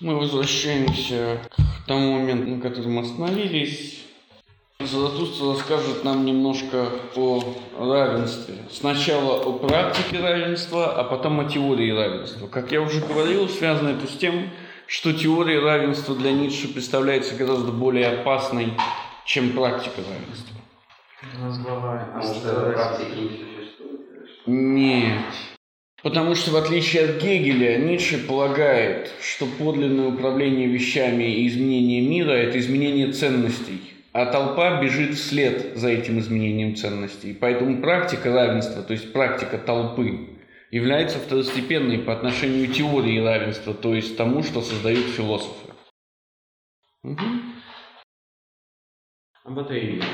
Мы возвращаемся к тому моменту, на котором мы остановились. Золотуство расскажет нам немножко о равенстве. Сначала о практике равенства, а потом о теории равенства. Как я уже говорил, связано это с тем, что теория равенства для Ницше представляется гораздо более опасной, чем практика равенства. Практики не существует. Нет. Потому что в отличие от Гегеля, Ницше полагает, что подлинное управление вещами и изменение мира – это изменение ценностей, а толпа бежит вслед за этим изменением ценностей. Поэтому практика равенства, то есть практика толпы, является второстепенной по отношению к теории равенства, то есть тому, что создают философы. Угу. об Атеиде.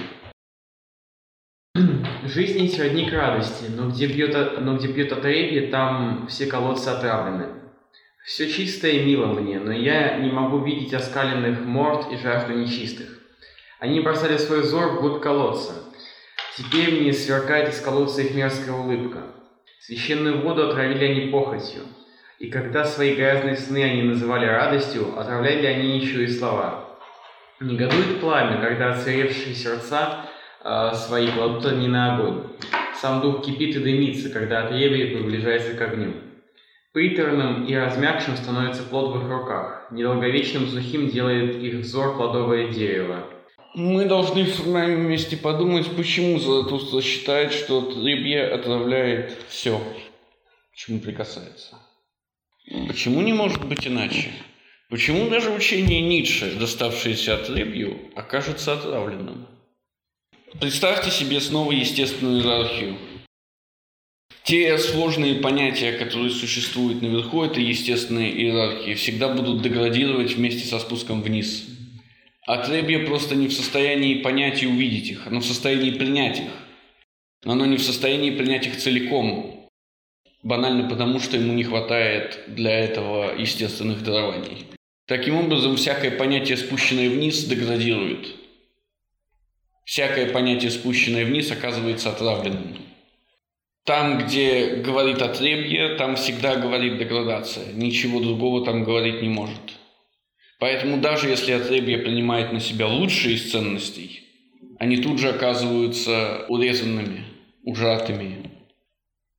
Жизнь не сродни к радости, но где бьет, но где бьет отребье, там все колодцы отравлены. Все чистое и мило мне, но я не могу видеть оскаленных морд и жажду нечистых. Они бросали свой взор вглубь колодца. Теперь мне сверкает из колодца их мерзкая улыбка. Священную воду отравили они похотью. И когда свои грязные сны они называли радостью, отравляли они еще и слова. Негодует пламя, когда оцаревшие сердца свои кладут они на огонь. Сам дух кипит и дымится, когда отребье приближается к огню. Приторным и размягшим становится плод в их руках. Недолговечным сухим делает их взор плодовое дерево. Мы должны в моем месте подумать, почему Золотуство считает, что отребье отравляет все, чему прикасается. Почему не может быть иначе? Почему даже учение Ницше, доставшееся отребью, окажется отравленным? Представьте себе снова естественную иерархию. Те сложные понятия, которые существуют наверху этой естественной иерархии, всегда будут деградировать вместе со спуском вниз. Отребье просто не в состоянии понять и увидеть их, оно в состоянии принять их. Но оно не в состоянии принять их целиком, банально потому, что ему не хватает для этого естественных дарований. Таким образом, всякое понятие, спущенное вниз, деградирует. Всякое понятие, спущенное вниз, оказывается отравленным. Там, где говорит отребье, там всегда говорит деградация. Ничего другого там говорить не может. Поэтому даже если отребье принимает на себя лучшие из ценностей, они тут же оказываются урезанными, ужатыми,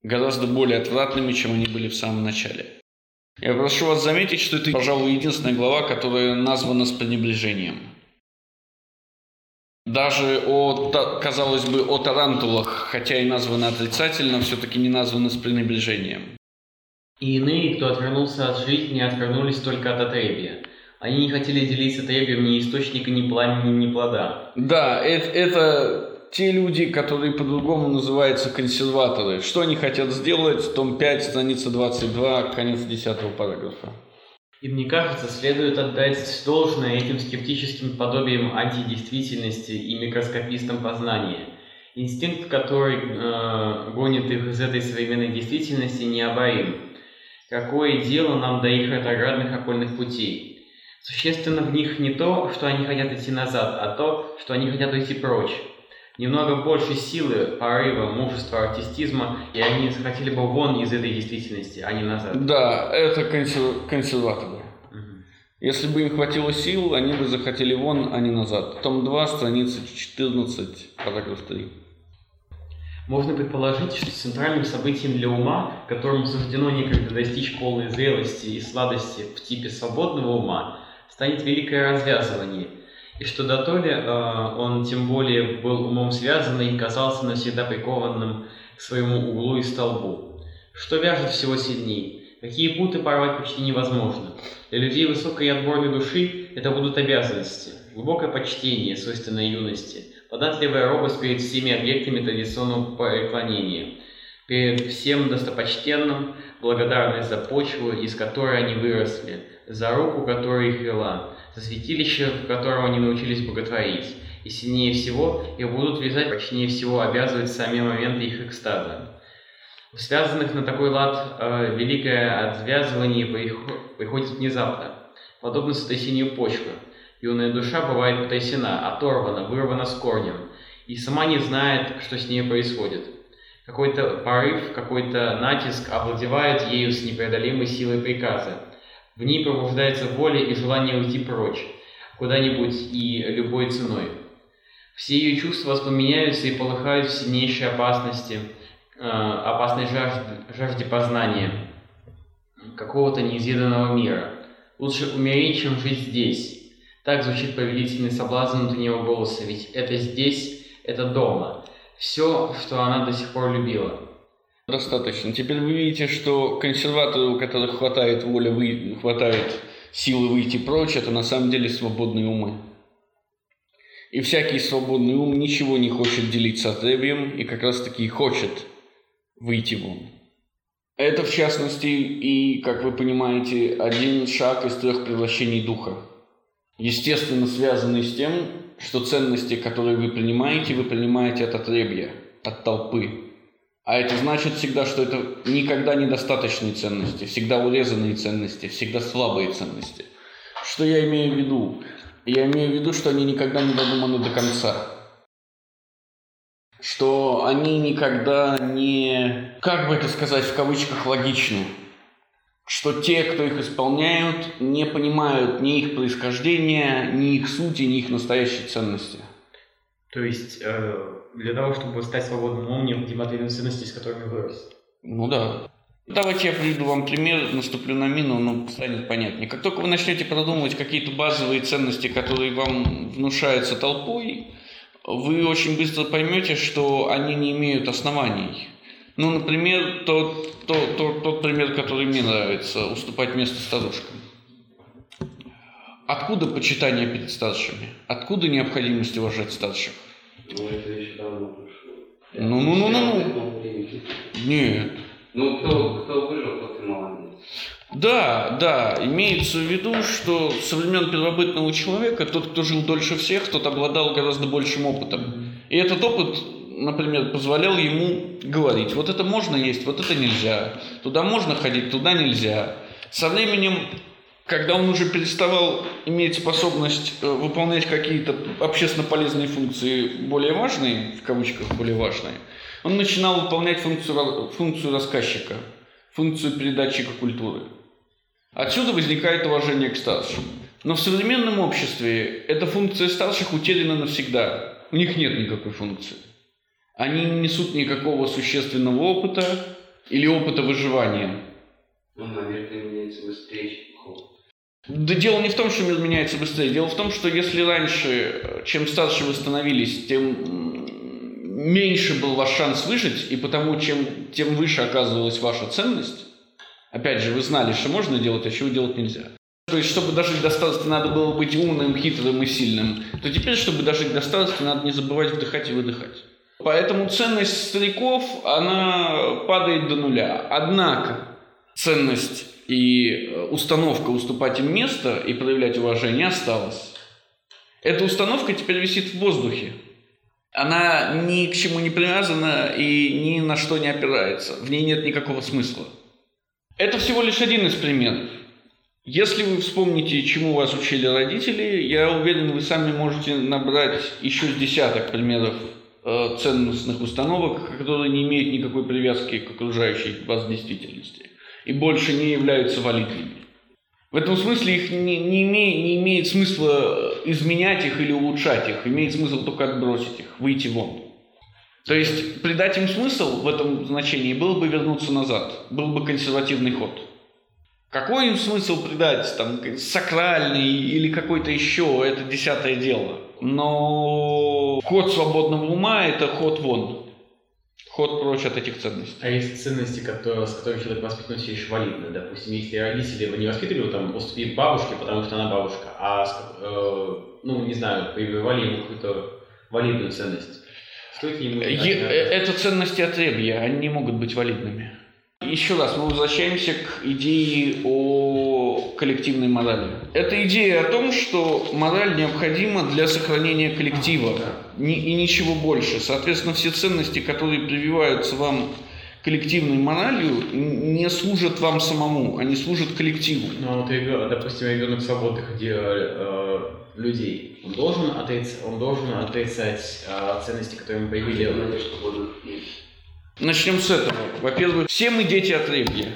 гораздо более отвратными, чем они были в самом начале. Я прошу вас заметить, что это, пожалуй, единственная глава, которая названа с пренебрежением. Даже о, казалось бы, о тарантулах, хотя и названо отрицательно, все-таки не названо с пренебрежением. И иные, кто отвернулся от жизни, отвернулись только от отребья. Они не хотели делиться отребьем ни источника, ни пламени, ни плода. Да, это, это те люди, которые по-другому называются консерваторы. Что они хотят сделать? Том 5, страница 22, конец 10 параграфа. И мне кажется, следует отдать должное этим скептическим подобиям антидействительности и микроскопистам познания. Инстинкт, который э, гонит их из этой современной действительности, необорим. Какое дело нам до их ретроградных окольных путей? Существенно в них не то, что они хотят идти назад, а то, что они хотят уйти прочь. Немного больше силы, порыва, мужества, артистизма, и они захотели бы вон из этой действительности, а не назад. Да, это консер- консерваторы. Мгм. Если бы им хватило сил, они бы захотели вон, а не назад. Том 2, страница 14, параграф 3. Можно предположить, что центральным событием для ума, которому суждено некогда достичь полной зрелости и сладости в типе свободного ума, станет великое развязывание, и что до то ли э, он тем более был умом связанный и казался навсегда прикованным к своему углу и столбу. Что вяжет всего сильней? Какие путы порвать почти невозможно. Для людей высокой и отборной души это будут обязанности, глубокое почтение, свойственное юности, податливая робость перед всеми объектами традиционного преклонения, перед всем достопочтенным, благодарность за почву, из которой они выросли, за руку, которая их вела, за святилище, в котором они научились боготворить, и сильнее всего их будут вязать, прочнее всего обязывать сами моменты их экстаза. У связанных на такой лад э, великое отвязывание прихо- приходит внезапно, подобно сотрясению почвы. Юная душа бывает потрясена, оторвана, вырвана с корнем, и сама не знает, что с ней происходит. Какой-то порыв, какой-то натиск овладевает ею с непреодолимой силой приказа. В ней пробуждается воля и желание уйти прочь, куда-нибудь и любой ценой. Все ее чувства воспламеняются и полыхают в сильнейшей опасности, э, опасной жажде, жажде познания какого-то неизведанного мира. Лучше умереть, чем жить здесь. Так звучит повелительный соблазн внутреннего голоса, ведь это здесь, это дома. Все, что она до сих пор любила. Достаточно. Теперь вы видите, что консерваторы, у которых хватает воли, вы... хватает силы выйти прочь, это на самом деле свободные умы. И всякий свободный ум ничего не хочет делить с отребием и как раз таки хочет выйти вон. Это, в частности, и, как вы понимаете, один шаг из трех превращений духа. Естественно, связанный с тем, что ценности, которые вы принимаете, вы принимаете от отребья, от толпы. А это значит всегда, что это никогда недостаточные ценности, всегда урезанные ценности, всегда слабые ценности. Что я имею в виду? Я имею в виду, что они никогда не додуманы до конца. Что они никогда не, как бы это сказать, в кавычках, логичны. Что те, кто их исполняют, не понимают ни их происхождения, ни их сути, ни их настоящей ценности. То есть э, для того, чтобы стать свободным необходимо ответить ценности, с которыми вырос. Ну да. Давайте я приведу вам пример, наступлю на мину, но станет понятнее. Как только вы начнете продумывать какие-то базовые ценности, которые вам внушаются толпой, вы очень быстро поймете, что они не имеют оснований. Ну, например, тот, тот, тот, тот пример, который мне нравится, уступать место старушкам. Откуда почитание перед старшими? Откуда необходимость уважать старших? Ну, это еще давно прошло. Ну, ну, ну, ну, ну. Нет. Ну, кто, кто выжил, тот и молодец. Да, да, имеется в виду, что со времен первобытного человека тот, кто жил дольше всех, тот обладал гораздо большим опытом. И этот опыт, например, позволял ему говорить, вот это можно есть, вот это нельзя, туда можно ходить, туда нельзя. Со временем, когда он уже переставал иметь способность э, выполнять какие-то общественно полезные функции более важные, в кавычках более важные, он начинал выполнять функцию, функцию рассказчика, функцию передатчика культуры. Отсюда возникает уважение к старшим. Но в современном обществе эта функция старших утеряна навсегда. У них нет никакой функции. Они не несут никакого существенного опыта или опыта выживания. Ну, наверное, меняется быстрее, чем. Да дело не в том, что мир меняется быстрее. Дело в том, что если раньше, чем старше вы становились, тем меньше был ваш шанс выжить, и потому чем, тем выше оказывалась ваша ценность, опять же, вы знали, что можно делать, а чего делать нельзя. То есть, чтобы дожить до старости, надо было быть умным, хитрым и сильным, то теперь, чтобы дожить до старости, надо не забывать вдыхать и выдыхать. Поэтому ценность стариков, она падает до нуля. Однако ценность и установка уступать им место и проявлять уважение осталась. Эта установка теперь висит в воздухе она ни к чему не привязана и ни на что не опирается. В ней нет никакого смысла. Это всего лишь один из примеров. Если вы вспомните, чему вас учили родители, я уверен, вы сами можете набрать еще десяток примеров э, ценностных установок, которые не имеют никакой привязки к окружающей вас действительности и больше не являются валидными. В этом смысле их не, не, имеет, не имеет смысла изменять их или улучшать их. Имеет смысл только отбросить их, выйти вон. То есть придать им смысл в этом значении было бы вернуться назад, был бы консервативный ход. Какой им смысл придать, там, сакральный или какой-то еще, это десятое дело. Но ход свободного ума – это ход вон ход прочь от этих ценностей. А есть ценности, которые, с которыми человек воспитан все еще валидны? Допустим, если родители его не воспитывали, там, поступить к бабушке, потому что она бабушка, а, э, ну, не знаю, прививали ему какую-то валидную ценность. Стоит ему... Е- э, это ценности отребья, они не могут быть валидными. Еще раз, мы возвращаемся к идее о коллективной морали. Это идея о том, что мораль необходима для сохранения коллектива и ничего больше. Соответственно, все ценности, которые прививаются вам коллективной моралью, не служат вам самому, они служат коллективу. Ну, вот, допустим, ребенок свободных э, людей, он должен отрицать, он должен отрицать э, ценности, которые мы привили. Начнем с этого. Во-первых, все мы дети отребья,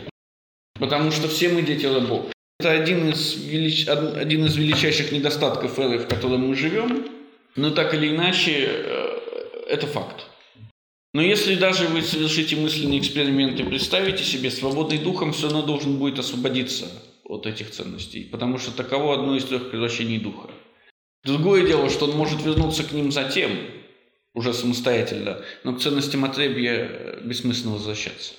потому что все мы дети рабов. Это один из, велич... один из величайших недостатков эры, в которой мы живем. Но так или иначе, э, это факт. Но если даже вы совершите мысленный эксперимент и представите себе, свободный духом все равно должен будет освободиться от этих ценностей, потому что таково одно из трех превращений духа. Другое дело, что он может вернуться к ним затем, уже самостоятельно, но к ценностям отребья бессмысленно возвращаться.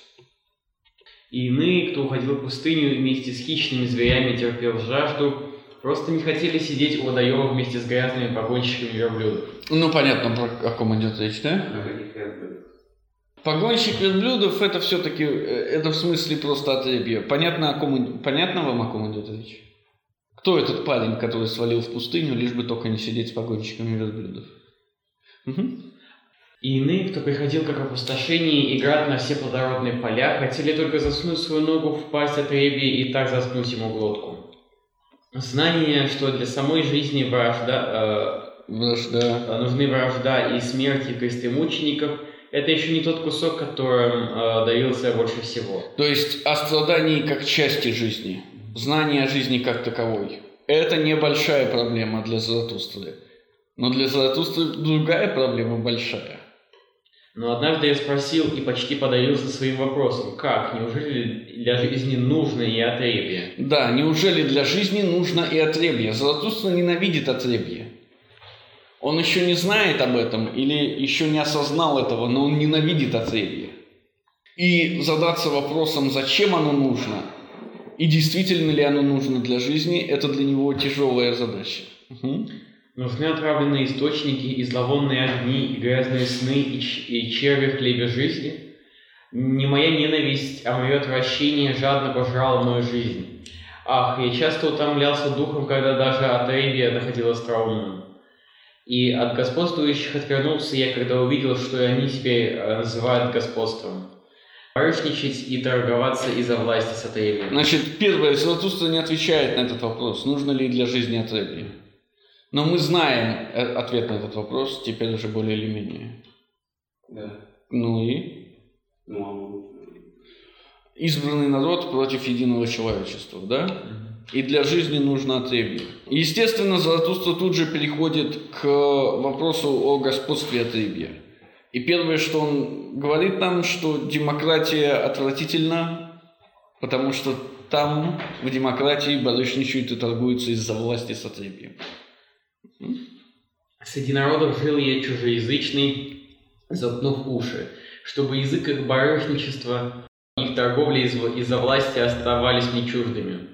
И иные, кто уходил в пустыню вместе с хищными зверями, терпел жажду, просто не хотели сидеть у водоема вместе с грязными погонщиками верблюдов. Ну, понятно, про о ком идет речь, да? Погонщик верблюдов это все-таки, это в смысле просто отребье. Понятно, о ком, понятно вам, о ком идет речь? Кто этот парень, который свалил в пустыню, лишь бы только не сидеть с погонщиками верблюдов? Угу. И иные, кто приходил как опустошение, играть на все плодородные поля, хотели только засунуть свою ногу в пасть отребья и так заткнуть ему глотку. Знание, что для самой жизни вражда, э, Вражда. нужны вражда и смерть и кресты мучеников, это еще не тот кусок, которым э, давился больше всего. То есть о страдании как части жизни, знание о жизни как таковой. Это небольшая проблема для Заратустры. Но для Заратустры другая проблема большая. Но однажды я спросил и почти подавился своим вопросом. Как? Неужели для жизни нужно и отребье? Да, неужели для жизни нужно и отребье? Заратустра ненавидит отребье. Он еще не знает об этом или еще не осознал этого, но он ненавидит отребье. И задаться вопросом, зачем оно нужно, и действительно ли оно нужно для жизни, это для него тяжелая задача. Угу. Нужны отравленные источники и зловонные огни, и грязные сны, и, и черви в хлебе жизни? Не моя ненависть, а мое отвращение жадно пожрало мою жизнь. Ах, я часто утомлялся духом, когда даже от Рейбия доходило остроумным. И от господствующих отвернулся я, когда увидел, что они себя называют господством. Барышничать и торговаться из-за власти с Атребием. Значит, первое, Золотуство не отвечает на этот вопрос, нужно ли для жизни Атребия. Но мы знаем э, ответ на этот вопрос, теперь уже более или менее. Да. Ну и? Ну, а Избранный народ против единого человечества, да? И для жизни нужно отребье. Естественно, Заратустра тут же переходит к вопросу о господстве отребья. И первое, что он говорит нам, что демократия отвратительна, потому что там, в демократии, барышничают и торгуются из-за власти с отребьем. Среди народов жил я чужеязычный, заткнув уши, чтобы язык их барышничества, их торговли из- из-за власти оставались мне чуждыми.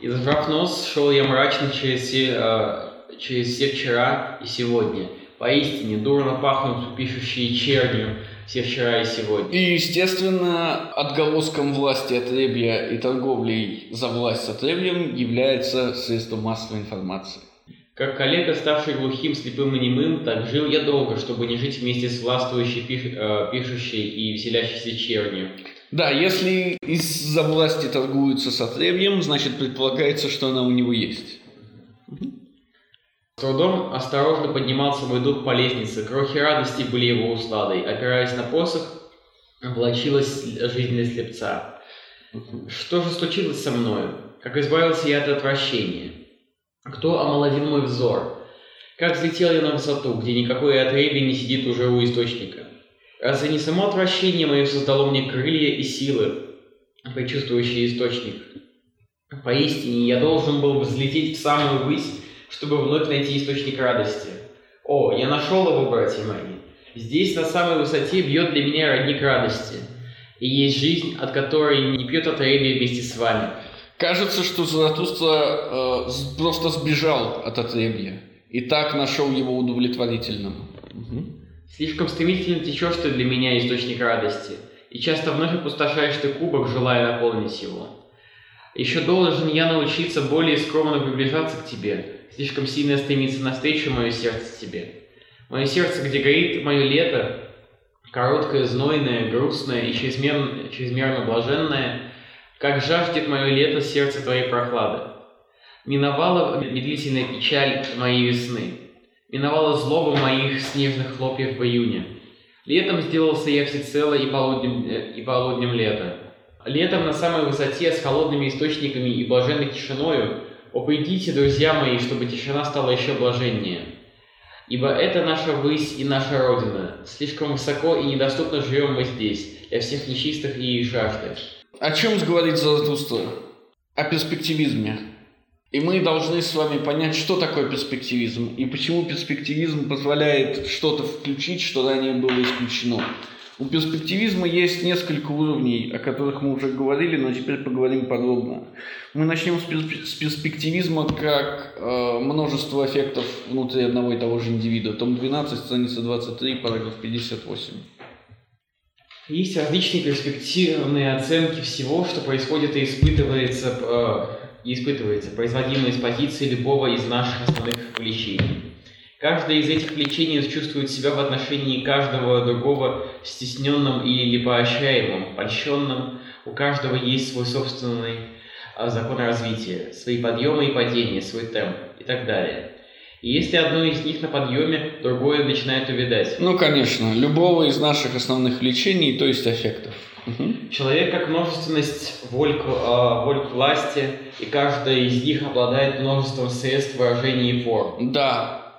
И зажав нос, шел я мрачно через все, э, через все вчера и сегодня. Поистине, дурно пахнут пишущие чернью все вчера и сегодня. И, естественно, отголоском власти отребья и торговлей за власть с отребьем является средство массовой информации. Как коллега, ставший глухим, слепым и немым, так жил я долго, чтобы не жить вместе с властвующей, пиш- э, пишущей и веселящейся чернью. Да, если из-за власти торгуются с отребьем, значит предполагается, что она у него есть. С трудом осторожно поднимался мой дух по лестнице, крохи радости были его усладой. Опираясь на посох, влачилась жизнь для слепца. Что же случилось со мною? Как избавился я от отвращения? Кто омолодил мой взор? Как взлетел я на высоту, где никакой отребий не сидит уже у источника? Разве не само отвращение мое создало мне крылья и силы, предчувствующие источник? Поистине, я должен был взлететь в самую высь, чтобы вновь найти источник радости. О, я нашел его, братья мои. Здесь, на самой высоте, бьет для меня родник радости. И есть жизнь, от которой не пьет отребие вместе с вами. Кажется, что Заратустра э, просто сбежал от отребья и так нашел его удовлетворительным. Мгм. Слишком стремительно течешь ты для меня источник радости, и часто вновь опустошаешь ты кубок, желая наполнить его. Еще должен я научиться более скромно приближаться к тебе, слишком сильно стремится навстречу мое сердце тебе. Мое сердце, где горит мое лето, короткое, знойное, грустное и чрезмерно, чрезмерно блаженное, как жаждет мое лето сердце твоей прохлады. Миновала медлительная печаль моей весны, миновала злоба моих снежных хлопьев в июне. Летом сделался я всецело и полуднем, э, и полуднем лета. Летом на самой высоте с холодными источниками и блаженной тишиною, о, придите, друзья мои, чтобы тишина стала еще блаженнее. Ибо это наша высь и наша Родина. Слишком высоко и недоступно живем мы здесь, для всех нечистых и жажды. О чем говорит Заратустра? О перспективизме. И мы должны с вами понять, что такое перспективизм и почему перспективизм позволяет что-то включить, что ранее было исключено. У перспективизма есть несколько уровней, о которых мы уже говорили, но теперь поговорим подробно. Мы начнем с перспективизма как э, множество эффектов внутри одного и того же индивида. Том 12, страница 23, параграф 58. Есть различные перспективные оценки всего, что происходит и испытывается, э, испытывается, производимые с позиции любого из наших основных влечений. Каждое из этих влечений чувствует себя в отношении каждого другого стесненным или поощряемым, польщенным. У каждого есть свой собственный а, закон развития, свои подъемы и падения, свой темп и так далее. И если одно из них на подъеме, другое начинает увядать. Ну, конечно, любого из наших основных влечений, то есть аффектов. Мгм. Человек как множественность воль, к- а, воль к власти, и каждая из них обладает множеством средств выражения и форм. Да,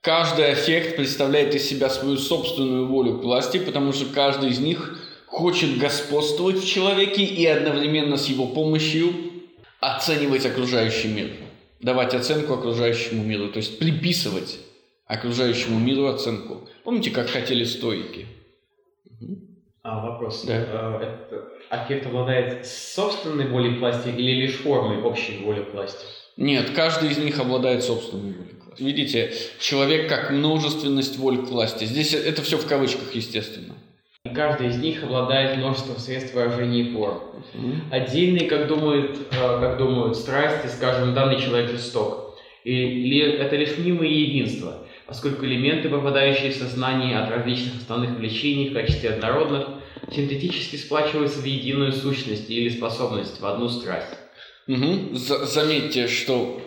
каждый аффект представляет из себя свою собственную волю к власти, потому что каждый из них хочет господствовать в человеке и одновременно с его помощью оценивать окружающий мир, давать оценку окружающему миру, то есть приписывать окружающему миру оценку. Помните, как хотели стоики? А, вопрос. Да. Э, это аффект обладает собственной волей власти или лишь формой общей воли власти? Нет, каждый из них обладает собственной волей власти. Видите, человек как множественность воль к власти. Здесь это все в кавычках, естественно. Каждый из них обладает множеством средств выражения и форм. Отдельные, как думают, э, как думают страсти, скажем, данный человек жесток. Или это лишь мнимое единство, поскольку элементы, попадающие в сознание от различных основных влечений в качестве однородных, синтетически сплачиваются в единую сущность или способность, в одну страсть. За- заметьте, что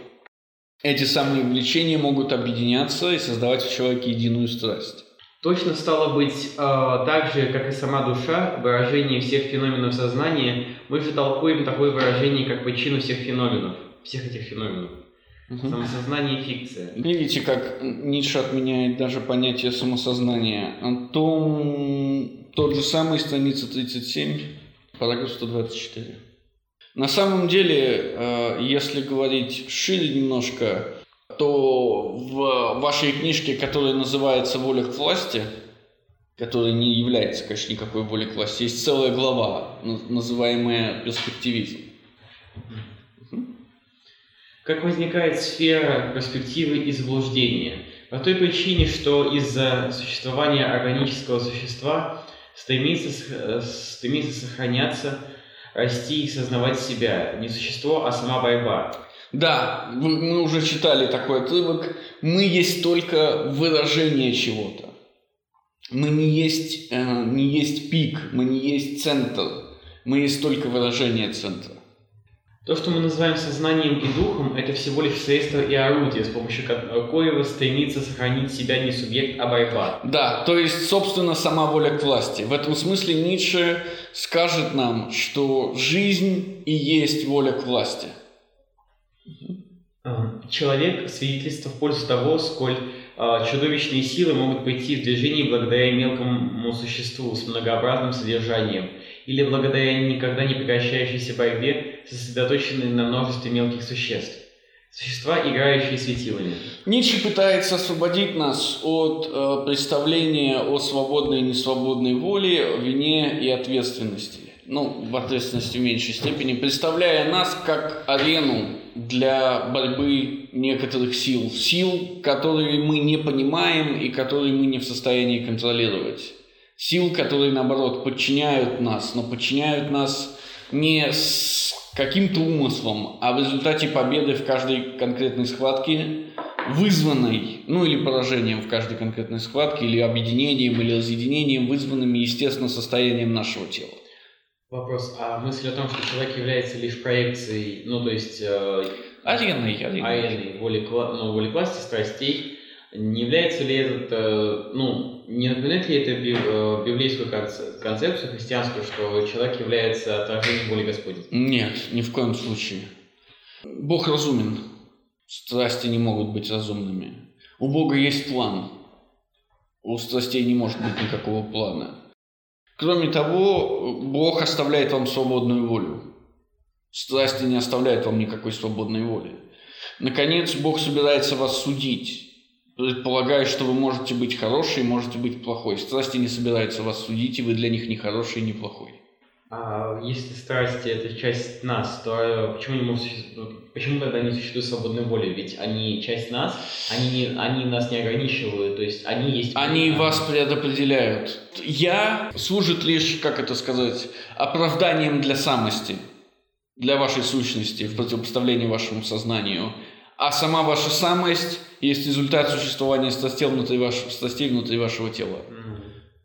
эти самые влечения могут объединяться и создавать в человеке единую страсть. Точно стало быть, э, так же, как и сама душа, выражение всех феноменов сознания, мы же толкуем такое выражение, как причину всех феноменов, всех этих феноменов. Мгм. Самосознание и фикция. Видите, как Ницше отменяет даже понятие самосознания. А Том, тот же самый, страница 37, параграф 124. На самом деле, э, если говорить шире немножко, то в вашей книжке, которая называется «Воля к власти», которая не является, конечно, никакой волей к власти, есть целая глава, на- называемая «Перспективизм». Как возникает сфера перспективы и заблуждения? По той причине, что из-за существования органического существа стремится, стремится сохраняться, расти и сознавать себя. Не существо, а сама борьба. Да, мы уже читали такой отрывок. Мы есть только выражение чего-то. Мы не есть, э, не есть пик, мы не есть центр. Мы есть только выражение центра. То, что мы называем сознанием и духом, это всего лишь средство и орудие, с помощью ко- коего стремится сохранить себя не субъект, а борьба. Да, то есть, собственно, сама воля к власти. В этом смысле Ницше скажет нам, что жизнь и есть воля к власти. Человек – свидетельство в пользу того, сколь а, чудовищные силы могут прийти в движение благодаря мелкому существу с многообразным содержанием или благодаря никогда не прекращающейся борьбе, сосредоточенной на множестве мелких существ. Существа, играющие светилами. Ницше пытается освободить нас от э, представления о свободной и несвободной воле, вине и ответственности. Ну, в ответственности в меньшей степени, представляя нас как арену для борьбы некоторых сил. Сил, которые мы не понимаем и которые мы не в состоянии контролировать. Сил, которые, наоборот, подчиняют нас, но подчиняют нас не с каким-то умыслом, а в результате победы в каждой конкретной схватке, вызванной, ну или поражением в каждой конкретной схватке, или объединением, или разъединением, вызванными, естественно, состоянием нашего тела. Вопрос. А мысль о том, что человек является лишь проекцией, ну то есть э, ареной. ареной воли, ну, воли власти, страстей, Не является ли этот, э, ну, не напоминает ли это би- э, библейскую конце- концепцию христианскую, что человек является отражением воли Господней? Нет, ни в коем случае. Бог разумен. Страсти не могут быть разумными. У Бога есть план. У страстей не может быть никакого плана. Кроме того, Бог оставляет вам свободную волю. Страсти не оставляют вам никакой свободной воли. Наконец, Бог собирается вас судить, предполагая, что вы можете быть хороший, можете быть плохой. Страсти не собираются вас судить, и вы для них не хороший, не плохой. А если страсти это часть нас, то э, почему не может существовать- почему тогда не существует свободной воли? Ведь они часть нас, они, не, они нас не ограничивают, то есть они есть... Они вас предопределяют. Я служит лишь, как это сказать, оправданием для самости, для вашей сущности, в противопоставлении вашему сознанию. А сама ваша самость есть результат существования страстей внутри вашего, страстей внутри вашего тела. М.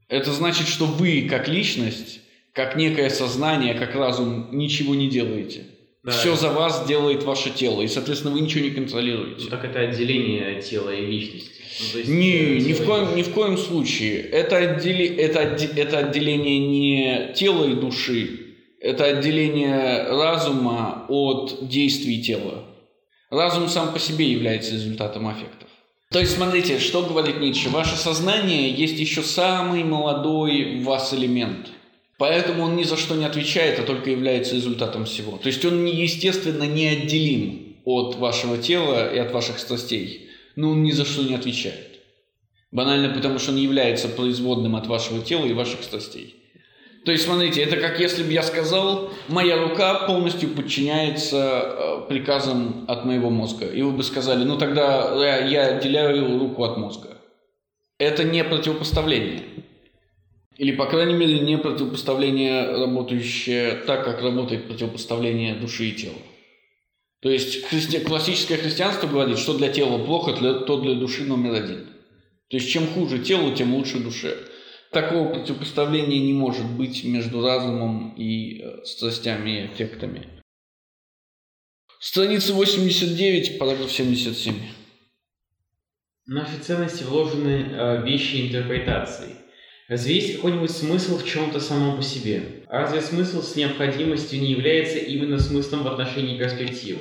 Это значит, что вы, как личность, как некое сознание, как разум, ничего не делаете. Да. Все за вас делает ваше тело, и, соответственно, вы ничего не контролируете. Ну, так это отделение тела и личности. Ну, то есть, Не, э, ни в, коем, ни в коем случае. Это, отдели, это, это отделение не тела и души, это отделение разума от действий тела. Разум сам по себе является результатом аффектов. То есть, смотрите, что говорит Ницше. Ваше сознание есть еще самый молодой в вас элемент. Поэтому он ни за что не отвечает, а только является результатом всего. То есть он, естественно, неотделим от вашего тела и от ваших страстей. Но он ни за что не отвечает. Банально потому, что он является производным от вашего тела и ваших страстей. То есть, смотрите, это как если бы я сказал, моя рука полностью подчиняется э, приказам от моего мозга. И вы бы сказали, ну тогда я отделяю руку от мозга. Это не противопоставление. Или, по крайней мере, не противопоставление, работающее так, как работает противопоставление души и тела. То есть христи- классическое христианство говорит, что для тела плохо, для- то для души номер один. То есть чем хуже телу, тем лучше душе. Такого противопоставления не может быть между разумом и э, страстями и эффектами. Страница 89, параграф 77. Наши ценности вложены э, в вещи интерпретации. Разве есть какой-нибудь смысл в чем-то самом по себе? Разве смысл с необходимостью не является именно смыслом в отношении перспективы?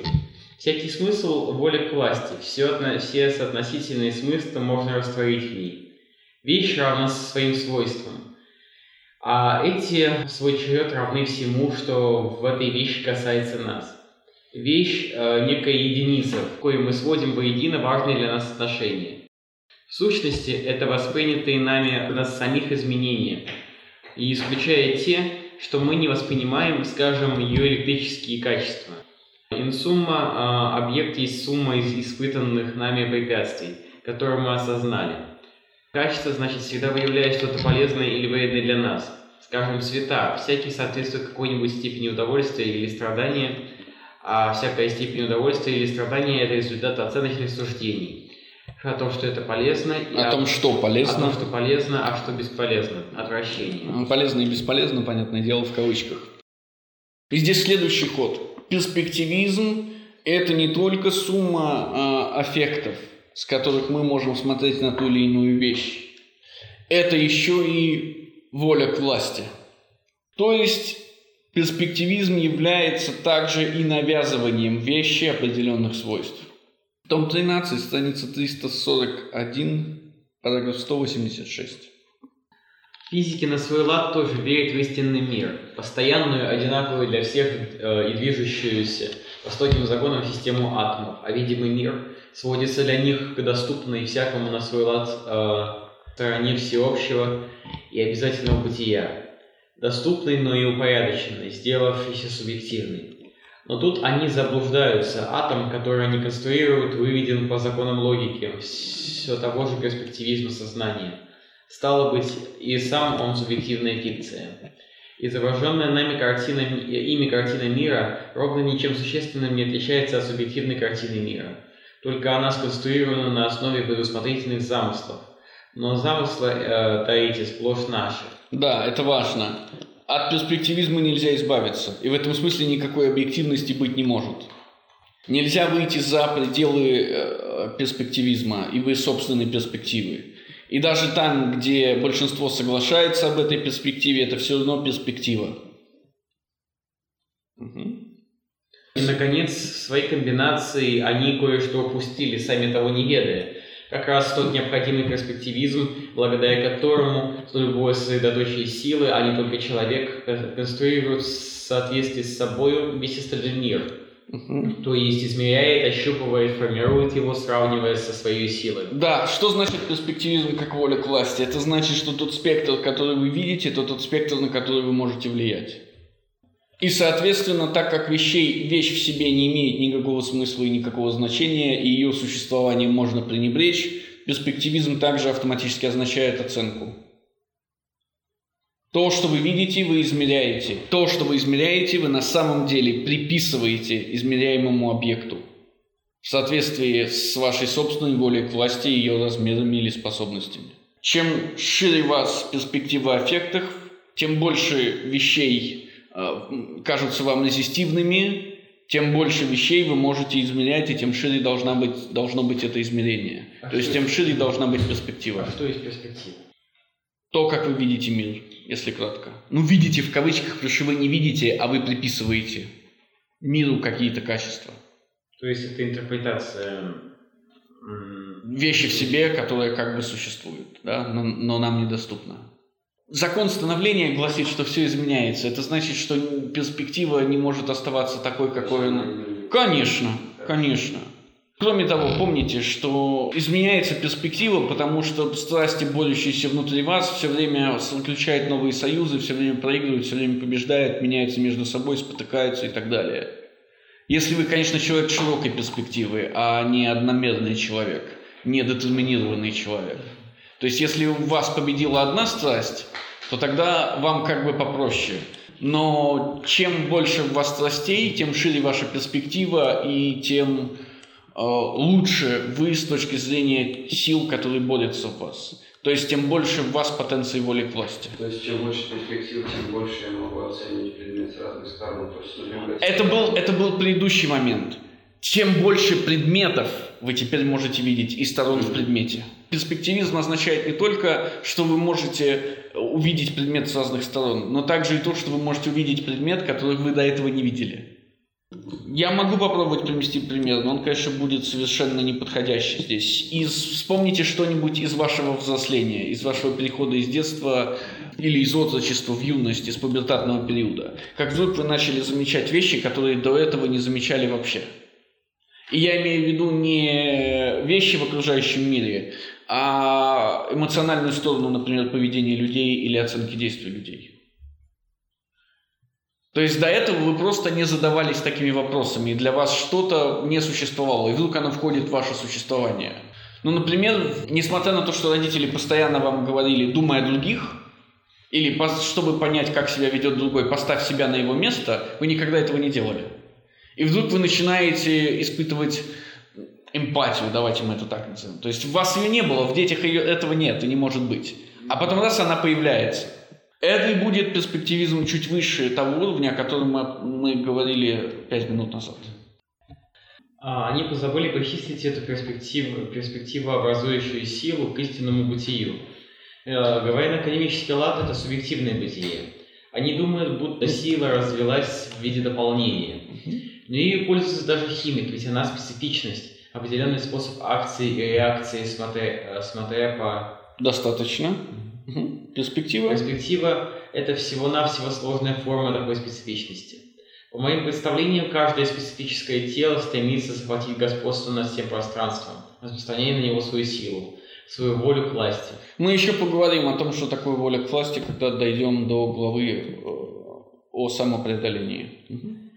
Всякий смысл – воля к власти, все, отно- все соотносительные смыслы можно растворить в ней. Вещь равна своим свойствам. А эти, в свой черед, равны всему, что в этой вещи касается нас. Вещь э, – некая единица, в кое мы сводим воедино важные для нас отношения. В сущности, это воспринятые нами нас самих изменения, и исключая те, что мы не воспринимаем, скажем, ее электрические качества. Инсумма э, объект есть сумма из испытанных нами препятствий, которые мы осознали. Качество значит всегда выявляет что-то полезное или вредное для нас. Скажем, цвета. Всякий соответствует какой-нибудь степени удовольствия или страдания, а всякая степень удовольствия или страдания – это результат оценочных суждений. О том, что это полезно, и О том, что о полезно. том, что полезно, а что бесполезно. Отвращение. Полезно и бесполезно, понятное дело, в кавычках. И здесь следующий ход. Перспективизм – это не только сумма а, аффектов, с которых мы можем смотреть на ту или иную вещь. Это еще и воля к власти. То есть перспективизм является также и навязыванием вещи определенных свойств. Том 13, страница 341, параграф 186. Физики на свой лад тоже верят в истинный мир, постоянную, одинаковую для всех э, и движущуюся высоким законом систему атомов, а видимый мир сводится для них к доступной всякому на свой лад э, стороне всеобщего и обязательного бытия, доступной, но и упорядоченной, сделавшейся субъективной. Но тут они заблуждаются. Атом, который они конструируют, выведен по законам логики, все того же перспективизма сознания. Стало быть, и сам он субъективная фикция. Изображенная нами картина, ими картина мира ровно ничем существенным не отличается от субъективной картины мира. Только она сконструирована на основе предусмотрительных замыслов. Но замыслы, э, таите, сплошь наши. Да, это важно. От перспективизма нельзя избавиться. И в этом смысле никакой объективности быть не может. Нельзя выйти за пределы э, перспективизма и вы собственной перспективы. И даже там, где большинство соглашается об этой перспективе, это все равно перспектива. Угу. И, наконец, в своей комбинации они кое-что упустили, сами того не ведая. Как раз тот необходимый перспективизм, благодаря которому с любой сосредоточие силы, а не только человек, конструирует в соответствии с собой весь остальной мир. Угу. То есть измеряет, ощупывает, формирует его, сравнивая со своей силой. Да, что значит перспективизм как воля к власти? Это значит, что тот спектр, который вы видите, это тот спектр, на который вы можете влиять. И, соответственно, так как вещей, вещь в себе не имеет никакого смысла и никакого значения, и ее существование можно пренебречь, перспективизм также автоматически означает оценку. То, что вы видите, вы измеряете. То, что вы измеряете, вы на самом деле приписываете измеряемому объекту в соответствии с вашей собственной волей к власти, ее размерами или способностями. Чем шире у вас перспектива аффектов, тем больше вещей кажутся вам резистивными, тем больше вещей вы можете измерять, и тем шире должна быть, должно быть это измерение. А То есть тем шире должна быть перспектива. А что есть перспектива? То, как вы видите мир, если кратко. Ну, видите в кавычках, потому что вы не видите, а вы приписываете миру какие-то качества. То есть это интерпретация вещи в себе, которые как бы существуют, да, но, но нам недоступны. Закон становления гласит, что все изменяется. Это значит, что перспектива не может оставаться такой, какой она. Конечно, конечно. Кроме того, помните, что изменяется перспектива, потому что страсти, борющиеся внутри вас, все время заключают новые союзы, все время проигрывают, все время побеждают, меняются между собой, спотыкаются и так далее. Если вы, конечно, человек широкой перспективы, а не одномерный человек, не детерминированный человек. То есть, если у вас победила одна страсть, то тогда вам как бы попроще. Но чем больше у вас страстей, тем шире ваша перспектива и тем Э, лучше вы с точки зрения сил, которые борются в вас. То есть, тем больше в вас потенции воли к власти. То есть, чем больше перспектив, тем больше я могу оценить предмет с разных сторон. То есть, это, был, это был предыдущий момент. Тем больше предметов вы теперь можете видеть и сторон в предмете. Перспективизм означает не только, что вы можете увидеть предмет с разных сторон, но также и то, что вы можете увидеть предмет, который вы до этого не видели. Я могу попробовать привести пример, но он, конечно, будет совершенно неподходящий здесь. Из, вспомните что-нибудь из вашего взросления, из вашего перехода из детства или из отрочества в юность, из пубертатного периода. Как вдруг вы начали замечать вещи, которые до этого не замечали вообще. И я имею в виду не вещи в окружающем мире, а эмоциональную сторону, например, поведения людей или оценки действий людей. То есть до этого вы просто не задавались такими вопросами, и для вас что-то не существовало, и вдруг оно входит в ваше существование. Ну, например, несмотря на то, что родители постоянно вам говорили «думай о других», или чтобы понять, как себя ведет другой, поставь себя на его место, вы никогда этого не делали. И вдруг вы начинаете испытывать эмпатию, давайте мы это так назовем. То есть у вас ее не было, в детях ее, этого нет и не может быть. А потом раз она появляется – это и будет перспективизм чуть выше того уровня, о котором мы, мы говорили пять минут назад. А, они позабыли причислить эту перспективу, перспективу, образующую силу, к истинному бытию. Э, говоря на академический лад, это субъективное бытие. Они думают, будто сила развилась в виде дополнения. Но ею пользуется даже химик, ведь она специфичность, определенный способ акции и реакции, смотря, э, смотря по... Достаточно. Перспектива? Перспектива – это всего-навсего сложная форма такой специфичности. По моим представлениям, каждое специфическое тело стремится захватить господство над всем пространством, распространяя на него свою силу, свою волю к власти. Мы еще поговорим о том, что такое воля к власти, когда дойдем до главы э, о самопреодолении. А,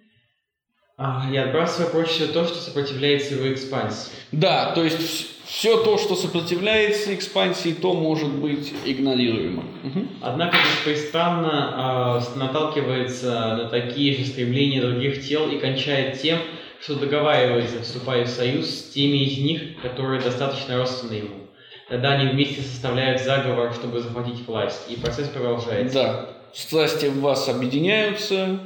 я отбрасываю прочь все то, что сопротивляется его экспансии. Да, то есть все то, что сопротивляется экспансии, то может быть игнорируемо. Угу. Однако беспрестанно э, наталкивается на такие же стремления других тел и кончает тем, что договаривается, вступая в союз с теми из них, которые достаточно родственны ему. Тогда они вместе составляют заговор, чтобы захватить власть, и процесс продолжается. Да, страсти в вас объединяются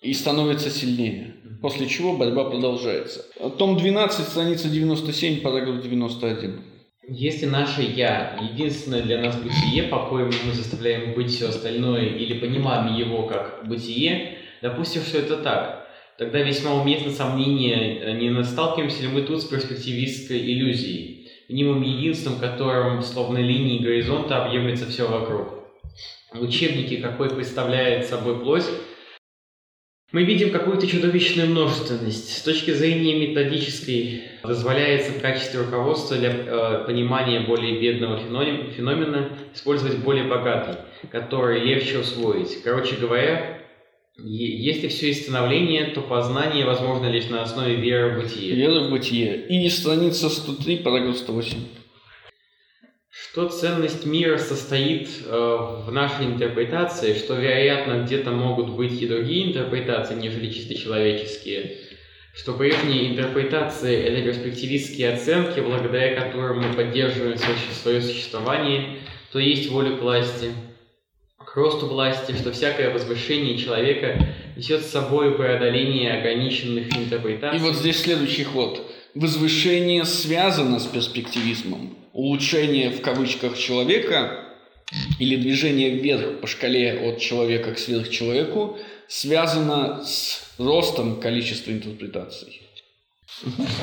и становятся сильнее. После чего борьба продолжается. Том 12, страница 97, параграф 91. Если наше «я» — единственное для нас бытие, по коему мы заставляем быть все остальное или понимаем его как бытие, допустим, что это так, тогда весьма уместно сомнение, не сталкиваемся ли мы тут с перспективистской иллюзией, мнимым единством, которым, словно линии горизонта, объемлется все вокруг. В учебнике, какой представляет собой плоть, мы видим какую-то чудовищную множественность. С точки зрения методической дозволяется в качестве руководства для э, понимания более бедного феномена использовать более богатый, который легче усвоить. Короче говоря, если все есть становление, то познание возможно лишь на основе веры в бытие. Вера в бытие. И страница 103, параграф 108. Что ценность мира состоит э, в нашей интерпретации, что, вероятно, где-то могут быть и другие интерпретации, нежели чисто человеческие, что прежние интерпретации – это перспективистские оценки, благодаря которым мы поддерживаем свое существование, то есть волю к власти, к росту власти, что всякое возвышение человека несет с собой преодоление ограниченных интерпретаций. И вот здесь следующий ход. Возвышение связано с перспективизмом улучшение в кавычках человека или движение вверх по шкале от человека к сверхчеловеку связано с ростом количества интерпретаций.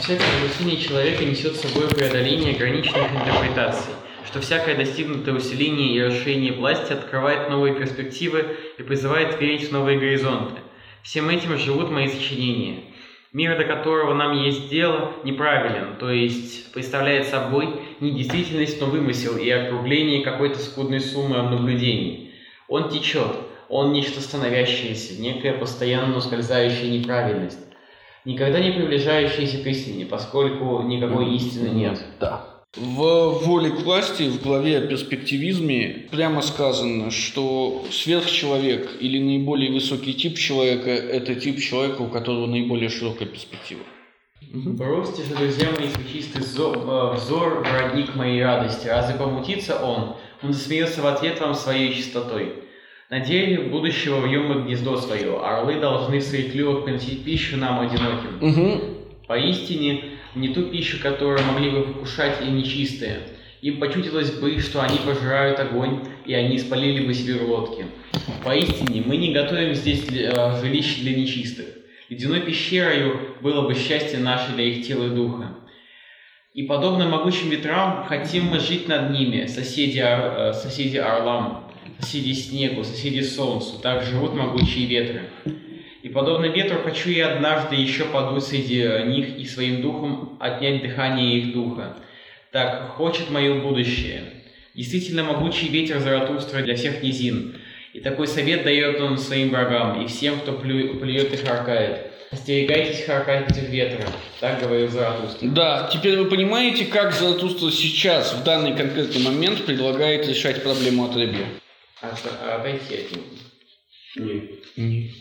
Всякое усиление человека несет с собой преодоление ограниченных интерпретаций, что всякое достигнутое усиление и расширение власти открывает новые перспективы и призывает верить в новые горизонты. Всем этим живут мои сочинения – Мир, до которого нам есть дело, неправилен, то есть представляет собой не действительность, но вымысел и округление какой-то скудной суммы наблюдений. Он течет, он нечто становящееся, некая постоянно ускользающая неправильность, никогда не приближающаяся к истине, поскольку никакой истины нет. Да. В «Воле к власти» в главе о перспективизме прямо сказано, что сверхчеловек или наиболее высокий тип человека – это тип человека, у которого наиболее широкая перспектива. Бросьте же, друзья мои, чистый взор, взор, родник моей радости. Разве помутится он? Он засмеется в ответ вам своей чистотой. На будущего вьем мы гнездо свое. Орлы должны в своих клювах приносить пищу нам одиноким. Угу. Поистине, не ту пищу, которую могли бы вкушать и нечистые. Им почудилось бы, что они пожирают огонь, и они спалили бы себе лодки. Поистине, мы не готовим здесь для, жилищ для нечистых. Ледяной пещерою было бы счастье наше для их тела и духа. И подобно могучим ветрам, хотим мы жить над ними, соседи, э, соседи орлам, соседи снегу, соседи солнцу, так живут могучие ветры. И подобно ветру хочу я однажды еще подуть среди них и своим духом отнять дыхание их духа. Так хочет мое будущее. Действительно могучий ветер Заратустра для всех низин. И такой совет дает он своим врагам и всем, кто плю, плюет и харкает. Остерегайтесь харкать ветра, так говорил Заратустра. Да, теперь вы понимаете, как Заратустра сейчас, в данный конкретный момент, предлагает решать проблему отребья? А, а отойти от него? Нет. Нет.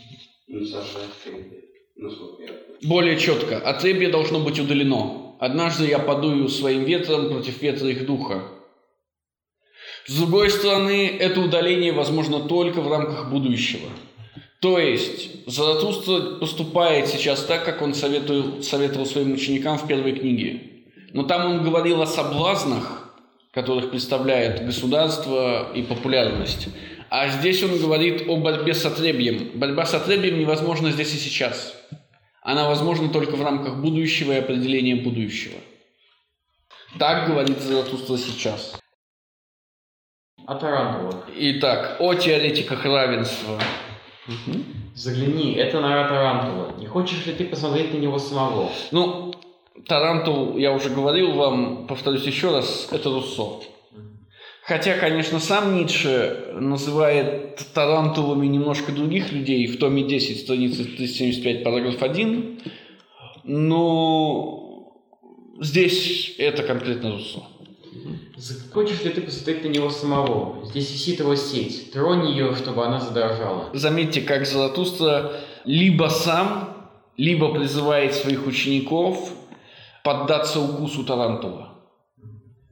Более четко. Отребье должно быть удалено. Однажды я подую своим ветром против ветра их духа. С другой стороны, это удаление возможно только в рамках будущего. То есть, Заратустра поступает сейчас так, как он советовал, советовал своим ученикам в первой книге. Но там он говорил о соблазнах, которых представляет государство и популярность. А здесь он говорит о борьбе с отребьем. Борьба с отребьем невозможна здесь и сейчас. Она возможна только в рамках будущего и определения будущего. Так говорит Заратустра сейчас. О Тарантулах. Итак, о теоретиках равенства. Загляни, это нора Тарантула. Не хочешь ли ты посмотреть на него самого? Ну, Тарантул, я уже говорил вам, повторюсь еще раз, это Руссо. Хотя, конечно, сам Ницше называет тарантулами немножко других людей в томе 10, страница 375, параграф 1, но здесь это конкретно Руссо. Хочешь ли ты посмотреть на него самого? Здесь висит его сеть. Тронь ее, чтобы она задорожала. Заметьте, как Золотуста либо сам, либо призывает своих учеников поддаться укусу тарантула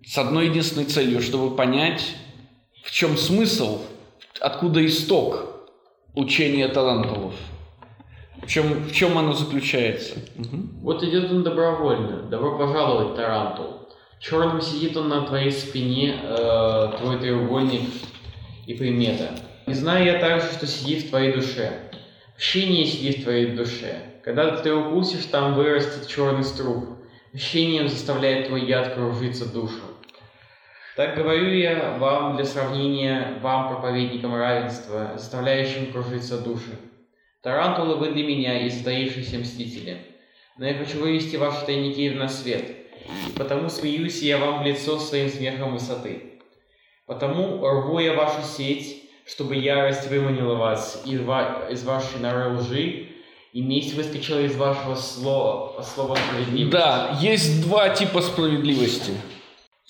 с одной единственной целью, чтобы понять, в чем смысл, откуда исток учения тарантулов. В чем, в чем оно заключается? Угу. Вот идет он добровольно. Добро пожаловать, Тарантул. Черным сидит он на твоей спине, э, твой треугольник и примета. И знаю я также, что сидит в твоей душе. Мщение сидит в твоей душе. Когда ты укусишь, там вырастет черный струп. Мщением заставляет твой яд кружиться душу. Так говорю я вам для сравнения, вам, проповедникам равенства, заставляющим кружиться души. Тарантулы вы для меня и затаившиеся мстители. Но я хочу вывести ваши тайники на свет, и потому смеюсь я вам в лицо своим смехом высоты. Потому рву я вашу сеть, чтобы ярость выманила вас из, из вашей норы лжи, и месть выскочила из вашего слова, слова справедливости. Да, есть два типа справедливости.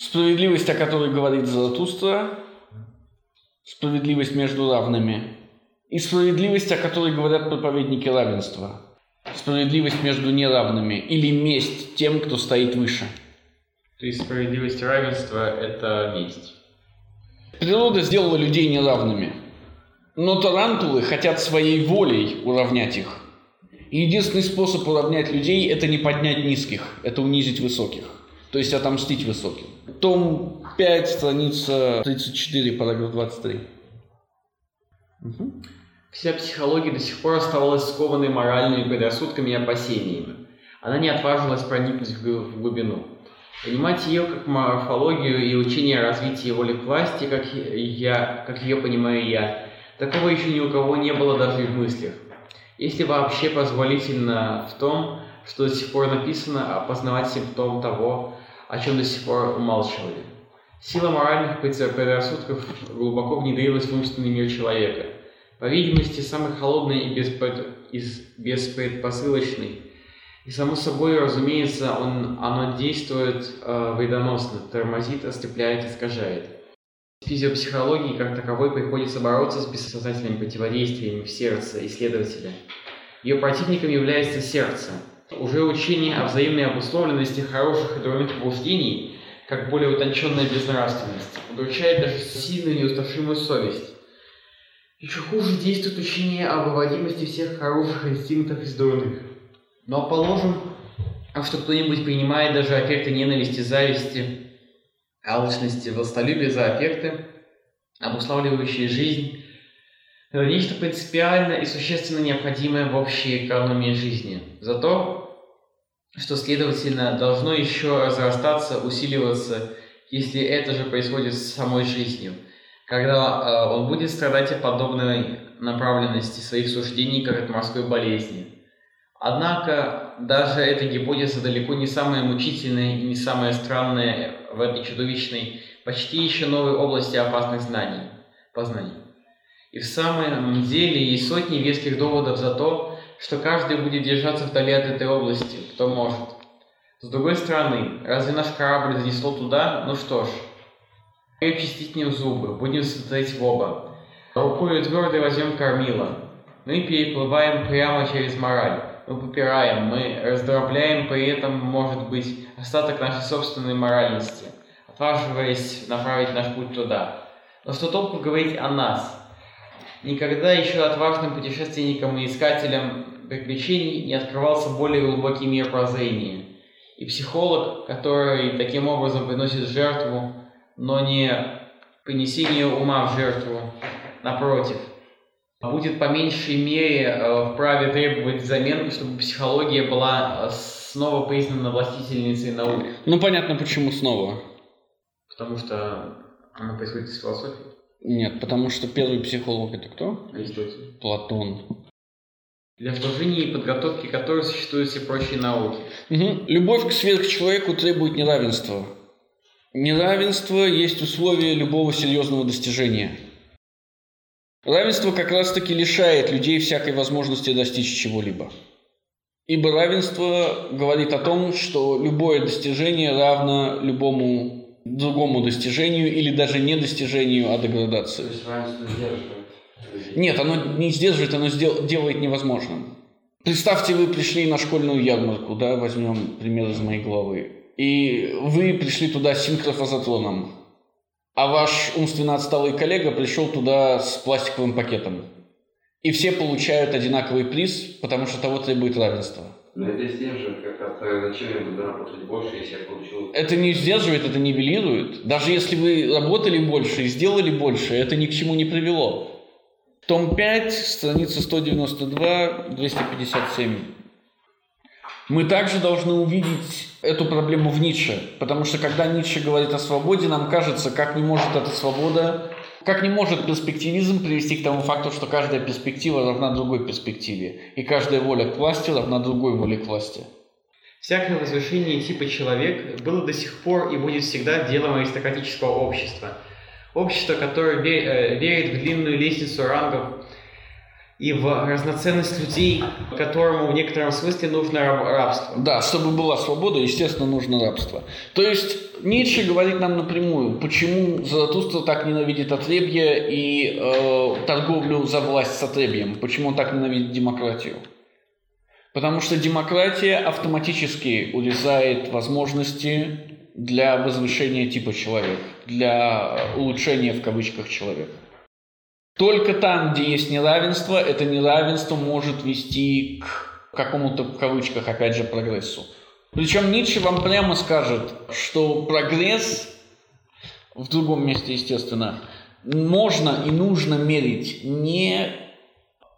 Справедливость, о которой говорит Заратустра, справедливость между равными, и справедливость, о которой говорят проповедники равенства. Справедливость между неравными или месть тем, кто стоит выше. То есть справедливость равенства – это месть. Природа сделала людей неравными. Но тарантулы хотят своей волей уравнять их. И единственный способ уравнять людей – это не поднять низких, это унизить высоких. То есть отомстить высоким. Том 5, страница 34, параграф 23. Угу. Вся психология до сих пор оставалась скованной моральными предрассудками и опасениями. Она не отважилась проникнуть в глубину. Понимать ее как морфологию и учение о развитии воли к власти, как, я, как ее понимаю я, такого еще ни у кого не было даже и в мыслях. Если вообще позволительно в том, что до сих пор написано, опознавать симптом того, о чем до сих пор умалчивали. Сила моральных предрассудков глубоко внедрилась в умственный мир человека. По видимости, самый холодный и, беспред... беспредпосылочный и само собой, разумеется, он, оно действует э, вредоносно, тормозит, ослепляет, искажает. Физиопсихологии как таковой приходится бороться с бессознательными противодействиями в сердце исследователя. Ее противником является сердце. Уже учение о взаимной обусловленности хороших и дурных побуждений, как более утонченная безнравственность, удручает даже сильную неустрашимую совесть. Еще хуже действует учение о выводимости всех хороших инстинктов из дурных. Но положим, что кто-нибудь принимает даже аффекты ненависти, зависти, алчности, властолюбия за аффекты, обуславливающие жизнь, нечто принципиально и существенно необходимое в общей экономии жизни. За то, что, следовательно, должно еще разрастаться, усиливаться, если это же происходит с самой жизнью, когда э, он будет страдать от подобной направленности своих суждений, как от морской болезни. Однако даже эта гипотеза далеко не самая мучительная и не самая странная в этой чудовищной, почти еще новой области опасных знаний, познаний. И в самом деле есть сотни веских доводов за то, что каждый будет держаться вдали от этой области, кто может. С другой стороны, разве наш корабль занесло туда? Ну что ж, мы чистить зубы, будем смотреть в оба. Рукой твердой возьмем кормила. Мы переплываем прямо через мораль мы попираем, мы раздробляем при этом, может быть, остаток нашей собственной моральности, отваживаясь направить наш путь туда. Но что толку говорить о нас? Никогда еще отважным путешественникам и искателям приключений не открывался более глубокий мир прозрения. И психолог, который таким образом приносит жертву, но не принесение ума в жертву, напротив – будет по меньшей мере э, вправе требовать взамен, чтобы психология была э, снова признана властительницей наук. Ну, понятно, почему снова. Потому что она происходит из философии. Нет, потому что первый психолог это кто? Аристотель. Платон. Для служения и подготовки которой существуют все прочие науки. Угу. Любовь к сверхчеловеку требует неравенства. Неравенство есть условие любого серьезного достижения. Равенство как раз-таки лишает людей всякой возможности достичь чего-либо. Ибо равенство говорит о том, что любое достижение равно любому другому достижению или даже не достижению, а деградации. То есть равенство сдерживает? Нет, оно не сдерживает, оно сдел- делает невозможным. Представьте, вы пришли на школьную ярмарку, да, возьмем пример из моей головы, и вы пришли туда с синхрофазотроном а ваш умственно отсталый коллега пришел туда с пластиковым пакетом. И все получают одинаковый приз, потому что того требует равенство. Но это сдерживает как раз. Зачем я буду работать больше, если я получил... Это не сдерживает, это нивелирует. Даже если вы работали больше и сделали больше, это ни к чему не привело. Том 5, страница 192, 257. Мы также должны увидеть эту проблему в Ницше, потому что когда Ницше говорит о свободе, нам кажется, как не может эта свобода, как не может перспективизм привести к тому факту, что каждая перспектива равна другой перспективе, и каждая воля к власти равна другой воле к власти. Всякое возвышение типа человек было до сих пор и будет всегда делом аристократического общества. Общество, которое э, верит в длинную лестницу рангов и в разноценность людей, которому в некотором смысле нужно раб- рабство. Да, чтобы была свобода, естественно, нужно рабство. То есть Ницше говорит нам напрямую, почему Заратустра так ненавидит отребье и э, торговлю за власть с отребьем, почему он так ненавидит демократию. Потому что демократия автоматически урезает возможности для возвышения типа человека, для улучшения в кавычках человека. Только там, где есть неравенство, это неравенство может вести к какому-то, в кавычках, опять же, прогрессу. Причем Ницше вам прямо скажет, что прогресс, в другом месте, естественно, можно и нужно мерить не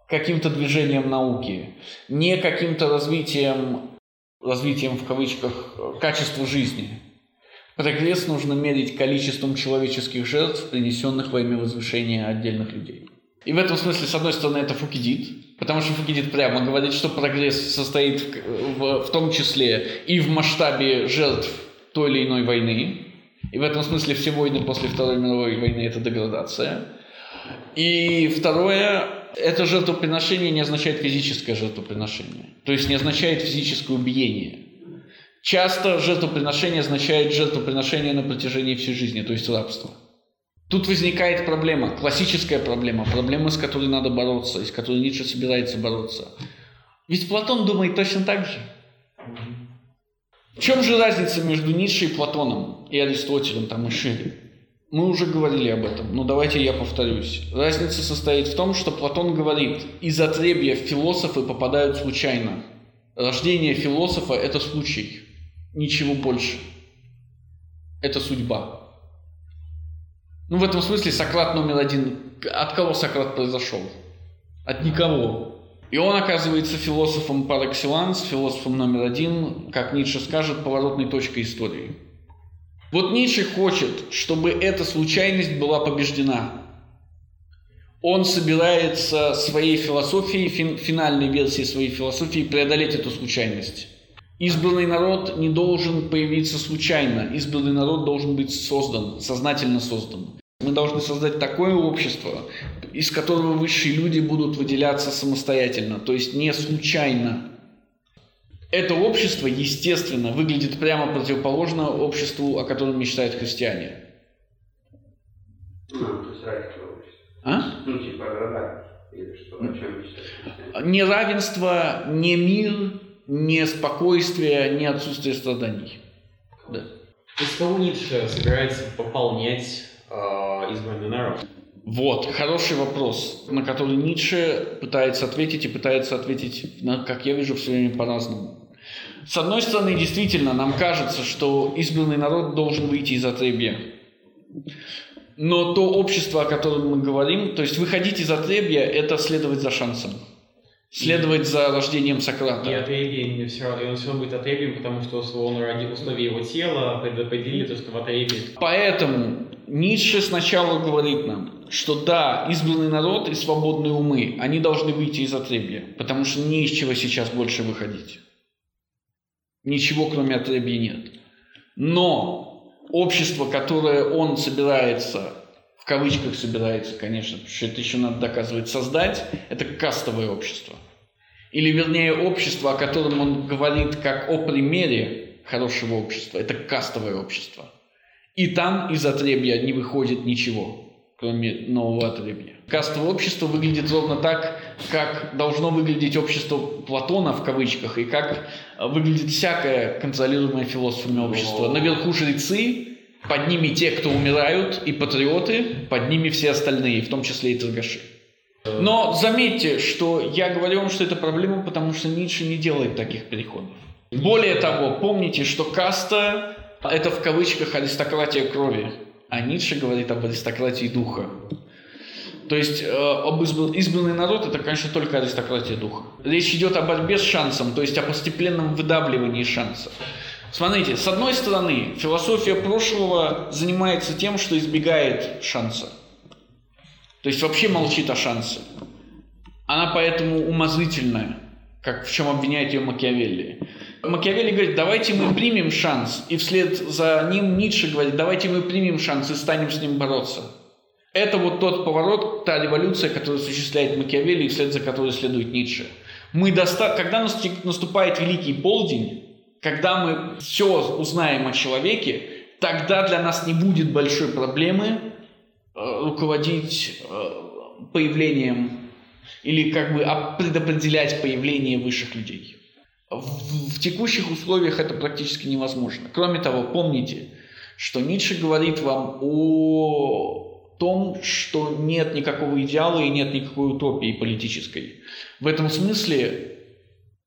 каким-то движением науки, не каким-то развитием, развитием в кавычках, качества жизни. Прогресс нужно мерить количеством человеческих жертв, принесенных во имя возвышения отдельных людей. И в этом смысле, с одной стороны, это Фукидид, потому что Фукидид прямо говорит, что прогресс состоит в, в, в том числе и в масштабе жертв той или иной войны. И в этом смысле все войны после Второй мировой войны – это деградация. И второе, это жертвоприношение не означает физическое жертвоприношение, то есть не означает физическое убиение. Часто жертвоприношение означает жертвоприношение на протяжении всей жизни, то есть рабство. Тут возникает проблема, классическая проблема, проблема, с которой надо бороться, и с которой Ницше собирается бороться. Ведь Платон думает точно так же. В чем же разница между Ницше и Платоном, и Аристотелем, там и шире? Мы уже говорили об этом, но давайте я повторюсь. Разница состоит в том, что Платон говорит, из отребья философы попадают случайно. Рождение философа – это случай, ничего больше. Это судьба. Ну, в этом смысле Сократ номер один. От кого Сократ произошел? От никого. И он оказывается философом par excellence, философом номер один, как Ницше скажет, поворотной точкой истории. Вот Ницше хочет, чтобы эта случайность была побеждена. Он собирается своей философией, фин, финальной версией своей философии преодолеть эту случайность. Избранный народ не должен появиться случайно. Избранный народ должен быть создан, сознательно создан. Мы должны создать такое общество, из которого высшие люди будут выделяться самостоятельно, то есть не случайно. Это общество, естественно, выглядит прямо противоположно обществу, о котором мечтают христиане. Ну, равенство. А? Ну, типа, да, или что, о чем мечтать? Неравенство, не мир, не спокойствие, не отсутствие страданий. Да. Из кого Ницше собирается пополнять э, избранный народ? Вот, хороший вопрос, на который Ницше пытается ответить и пытается ответить, как я вижу, все время по-разному. С одной стороны, действительно, нам кажется, что избранный народ должен выйти из отребья. Но то общество, о котором мы говорим, то есть выходить из отребья – это следовать за шансом. Следовать за рождением Сократа. И отребье не все равно, и он все равно будет отребием, потому что ради условий его тела предопределили то, что в отребье Поэтому Ницше сначала говорит нам, что да, избранный народ и свободные умы, они должны выйти из отребья, потому что не из чего сейчас больше выходить. Ничего, кроме отребья, нет. Но общество, которое он собирается, в кавычках собирается, конечно, потому что это еще надо доказывать, создать, это кастовое общество. Или, вернее, общество, о котором он говорит как о примере хорошего общества, это кастовое общество. И там из отребья не выходит ничего, кроме нового отребья. Кастовое общество выглядит ровно так, как должно выглядеть общество Платона в кавычках, и как выглядит всякое контролируемое философами общество. Наверху жрецы, под ними те, кто умирают, и патриоты, под ними все остальные, в том числе и торгаши. Но заметьте, что я говорю вам, что это проблема, потому что Ницше не делает таких переходов. Более того, помните, что каста – это в кавычках аристократия крови, а Ницше говорит об аристократии духа. То есть э, об избран, избранный народ это, конечно, только аристократия духа. Речь идет о борьбе с шансом, то есть о постепенном выдавливании шанса. Смотрите, с одной стороны, философия прошлого занимается тем, что избегает шанса. То есть вообще молчит о шансе. Она поэтому умозрительная, как в чем обвиняет ее Макиавелли. Макиавелли говорит, давайте мы примем шанс, и вслед за ним Ницше говорит, давайте мы примем шанс и станем с ним бороться. Это вот тот поворот, та революция, которую осуществляет Макиавелли и вслед за которой следует Ницше. Мы доста... Когда наступает Великий Полдень, когда мы все узнаем о человеке, тогда для нас не будет большой проблемы э, руководить э, появлением или как бы предопределять появление высших людей. В, в текущих условиях это практически невозможно. Кроме того, помните, что Ницше говорит вам о том, что нет никакого идеала и нет никакой утопии политической. В этом смысле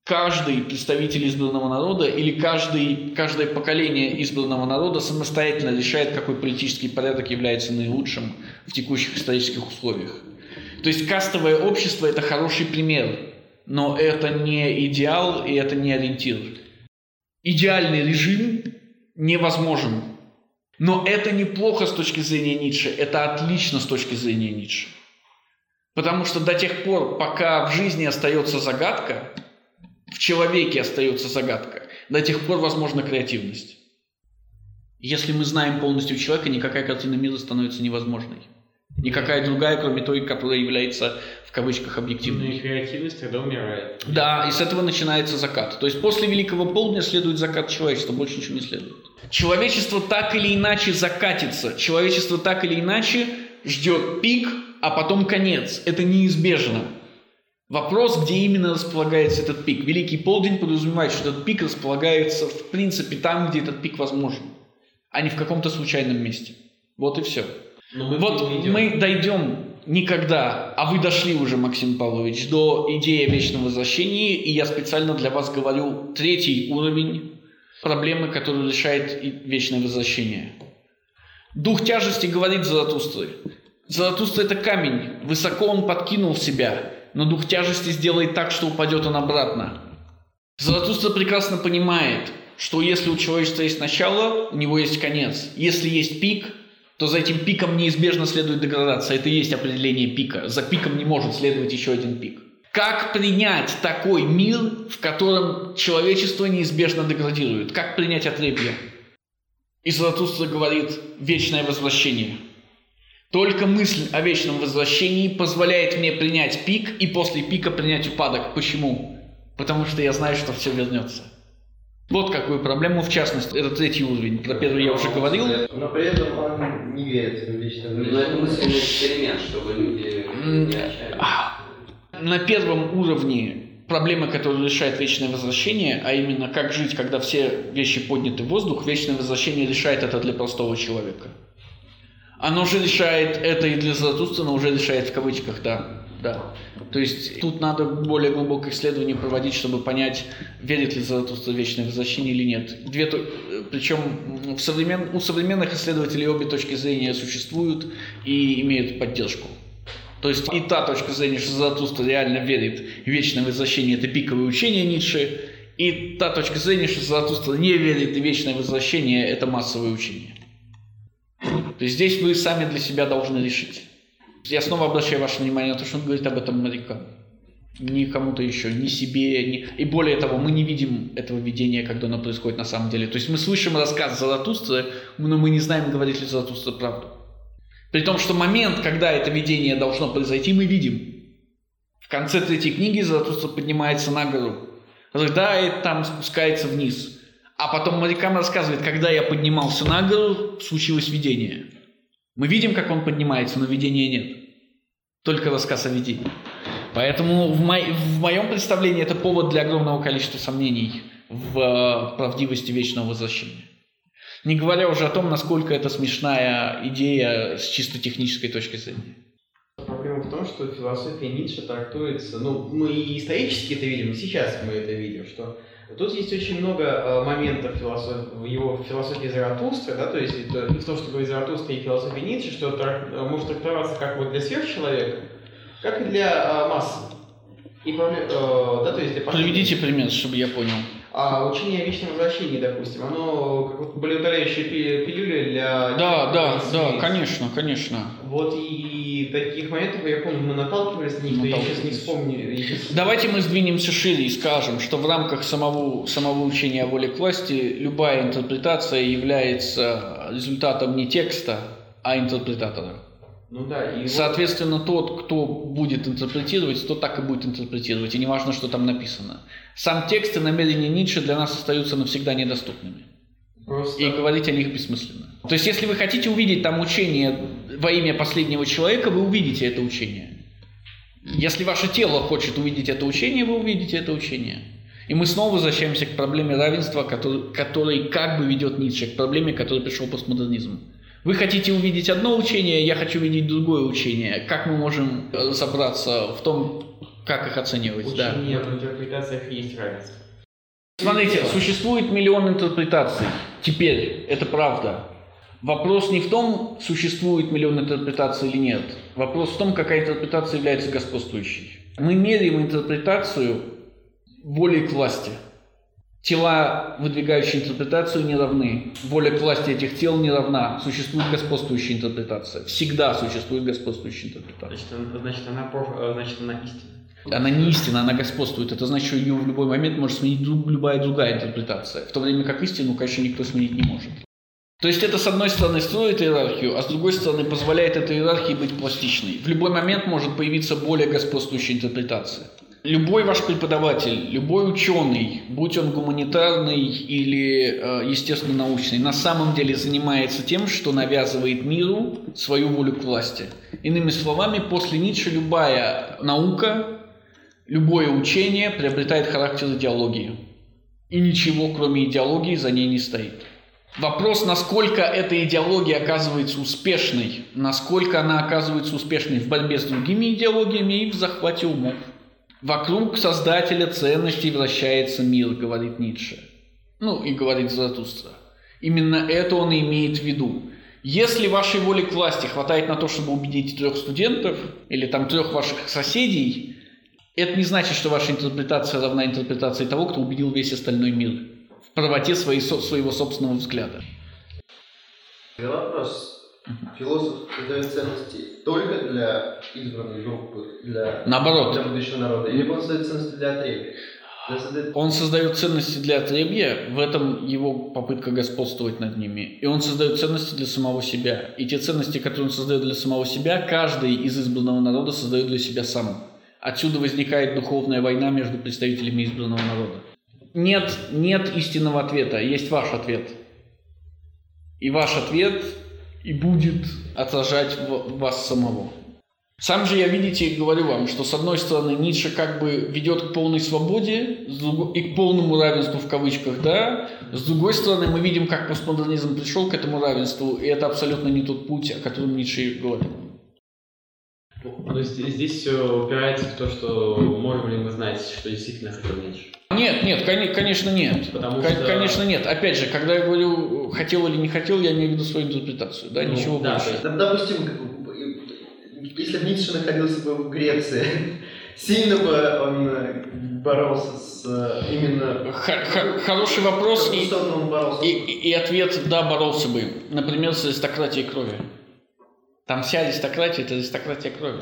каждый представитель избранного народа или каждый, каждое поколение избранного народа самостоятельно решает, какой политический порядок является наилучшим в текущих исторических условиях. То есть кастовое общество – это хороший пример, но это не идеал и это не ориентир. Идеальный режим невозможен но это неплохо с точки зрения Ницше, это отлично с точки зрения Ницше. Потому что до тех пор, пока в жизни остается загадка, в человеке остается загадка, до тех пор возможна креативность. Если мы знаем полностью человека, никакая картина мира становится невозможной. Никакая другая, кроме той, которая является в кавычках объективной. Ну и креативность тогда умирает. Да, и с этого начинается закат. То есть после Великого Полдня следует закат человечества, больше ничего не следует. Человечество так или иначе закатится. Человечество так или иначе ждет пик, а потом конец. Это неизбежно. Вопрос, где именно располагается этот пик. Великий полдень подразумевает, что этот пик располагается в принципе там, где этот пик возможен, а не в каком-то случайном месте. Вот и все. Но мы вот мы дойдем никогда, а вы дошли уже, Максим Павлович, до идеи о вечном возвращении, и я специально для вас говорю третий уровень проблемы, которую решает вечное возвращение. Дух тяжести говорит Заратустры. Заратустра – это камень, высоко он подкинул себя, но дух тяжести сделает так, что упадет он обратно. Заратустра прекрасно понимает, что если у человечества есть начало, у него есть конец. Если есть пик, то за этим пиком неизбежно следует деградация. Это и есть определение пика. За пиком не может следовать еще один пик. Как принять такой мир, в котором человечество неизбежно деградирует? Как принять отребье? И Заратустра говорит «вечное возвращение». Только мысль о вечном возвращении позволяет мне принять пик и после пика принять упадок. Почему? Потому что я знаю, что все вернется. Вот какую проблему, в частности, это третий уровень. Про первый я уже говорил. Но при этом он не верит в вечное Но возвращение. это мысленный эксперимент, чтобы люди не отчаялись. На первом уровне проблемы, которую решает вечное возвращение, а именно как жить, когда все вещи подняты в воздух, вечное возвращение решает это для простого человека. Оно же решает это и для Заратустра, но уже решает в кавычках, да. да. То есть тут надо более глубокое исследование проводить, чтобы понять, верит ли Заратустра в вечное возвращение или нет. Две, то- причем в современ, у современных исследователей обе точки зрения существуют и имеют поддержку. То есть и та точка зрения, что Заратустра реально верит в вечное возвращение, это пиковое учение Ницше, и та точка зрения, что Заратустра не верит в вечное возвращение, это массовое учение. То есть здесь вы сами для себя должны решить. Я снова обращаю ваше внимание на то, что он говорит об этом морякам. Ни кому-то еще, ни себе, ни... И более того, мы не видим этого видения, когда оно происходит на самом деле. То есть мы слышим рассказ Заратустры, но мы не знаем, говорит ли Заратустра правду. При том, что момент, когда это видение должно произойти, мы видим. В конце третьей книги Заратустра поднимается на гору, рыдает там, спускается вниз. А потом морякам рассказывает, когда я поднимался на гору, случилось видение. Мы видим, как он поднимается, но видения нет. Только рассказ о видении. Поэтому в, мо- в моем представлении это повод для огромного количества сомнений в э, правдивости вечного возвращения. Не говоря уже о том, насколько это смешная идея с чисто технической точки зрения. Проблема в том, что философия Ницше трактуется, ну, мы и исторически это видим, и сейчас мы это видим, что Тут есть очень много э, моментов философ... в его философии Заратустры, да, то есть и в том, что говорит Заратустра и философия Ницше, что трак... Э, может трактоваться как вот для сверхчеловека, как и для э, массы. И, да, то есть для Приведите пример, чтобы я понял. А учение о вечном возвращении, допустим, оно как вот болеутоляющая пилюля для... Да, да, да, конечно, конечно. Вот и таких моментов, я помню, мы наталкивались на них, но я сейчас не вспомню. Давайте мы сдвинемся шире и скажем, что в рамках самого, самого учения о воле к власти любая интерпретация является результатом не текста, а интерпретатора. Ну да, и Соответственно, вот... тот, кто будет интерпретировать, тот так и будет интерпретировать, и не важно, что там написано. Сам текст и намерения Ницше для нас остаются навсегда недоступными. Просто... И говорить о них бессмысленно. То есть, если вы хотите увидеть там учение во имя последнего человека, вы увидите это учение. Если ваше тело хочет увидеть это учение, вы увидите это учение. И мы снова возвращаемся к проблеме равенства, который, который как бы ведет Ницше, к проблеме, которой пришел постмодернизм. Вы хотите увидеть одно учение, я хочу увидеть другое учение. Как мы можем разобраться в том, как их оценивать? Учение да. в интерпретациях есть равенство. Смотрите, существует миллион интерпретаций. Теперь, это правда. Вопрос не в том, существует миллион интерпретаций или нет. Вопрос в том, какая интерпретация является господствующей. Мы меряем интерпретацию волей к власти – Тела, выдвигающие интерпретацию, не равны. Воля к власти этих тел не равна. Существует господствующая интерпретация. Всегда существует господствующая интерпретация. Значит, значит, она, э, значит, она истина. Она не истина, она господствует. Это значит, что ее в любой момент может сменить любая другая интерпретация. В то время как истину, конечно, никто сменить не может. То есть это, с одной стороны, строит иерархию, а с другой стороны, позволяет этой иерархии быть пластичной. В любой момент может появиться более господствующая интерпретация. Любой ваш преподаватель, любой ученый, будь он гуманитарный или э, естественно-научный, на самом деле занимается тем, что навязывает миру свою волю к власти. Иными словами, после Ницше любая наука, любое учение приобретает характер идеологии. И ничего, кроме идеологии, за ней не стоит. Вопрос, насколько эта идеология оказывается успешной, насколько она оказывается успешной в борьбе с другими идеологиями и в захвате умов. Вокруг создателя ценностей вращается мир, говорит Ницше. Ну и говорит Заратустра. Именно это он и имеет в виду. Если вашей воли к власти хватает на то, чтобы убедить трех студентов или там трех ваших соседей, это не значит, что ваша интерпретация равна интерпретации того, кто убедил весь остальной мир правоте своей, своего собственного взгляда. Вопрос. Философ создает ценности только для избранной группы, для, Наоборот. для будущего народа, или он создает ценности для отребья? Он создает ценности для отребья, в этом его попытка господствовать над ними. И он создает ценности для самого себя. И те ценности, которые он создает для самого себя, каждый из избранного народа создает для себя сам. Отсюда возникает духовная война между представителями избранного народа. Нет, нет истинного ответа, есть ваш ответ. И ваш ответ и будет отражать вас самого. Сам же я, видите, говорю вам, что с одной стороны Ницше как бы ведет к полной свободе и к полному равенству в кавычках, да, с другой стороны мы видим, как постмодернизм пришел к этому равенству, и это абсолютно не тот путь, о котором Ницше говорит. Есть здесь все упирается в то, что можем ли мы знать, что действительно хотел Ницше. Нет, нет, конечно нет. Потому что... Конечно нет. Опять же, когда я говорю хотел или не хотел, я имею в виду свою интерпретацию, да, ну, ничего да, больше. Допустим, если бы Ницше находился бы в Греции, сильно бы он э, боролся с э, именно... Х- хороший вопрос и, и, и, и ответ «да, боролся бы». Например, с аристократией крови. Там вся аристократия – это аристократия крови.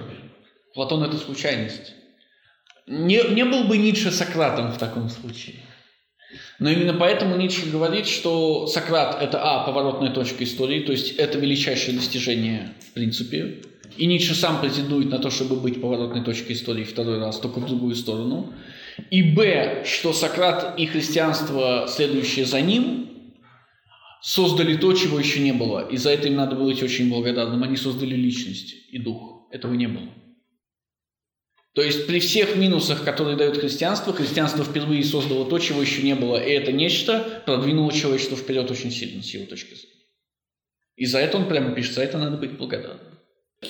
Платон – это случайность. Не, не был бы Ницше Сократом в таком случае. Но именно поэтому Ницше говорит, что Сократ – это, а, поворотная точка истории, то есть это величайшее достижение в принципе. И Ницше сам претендует на то, чтобы быть поворотной точкой истории второй раз, только в другую сторону. И, б, что Сократ и христианство, следующее за ним, создали то, чего еще не было. И за это им надо быть очень благодарным. Они создали личность и дух. Этого не было. То есть при всех минусах, которые дает христианство, христианство впервые создало то, чего еще не было. И это нечто продвинуло человечество вперед очень сильно, с его точки зрения. И за это он прямо пишет, за это надо быть благодарным.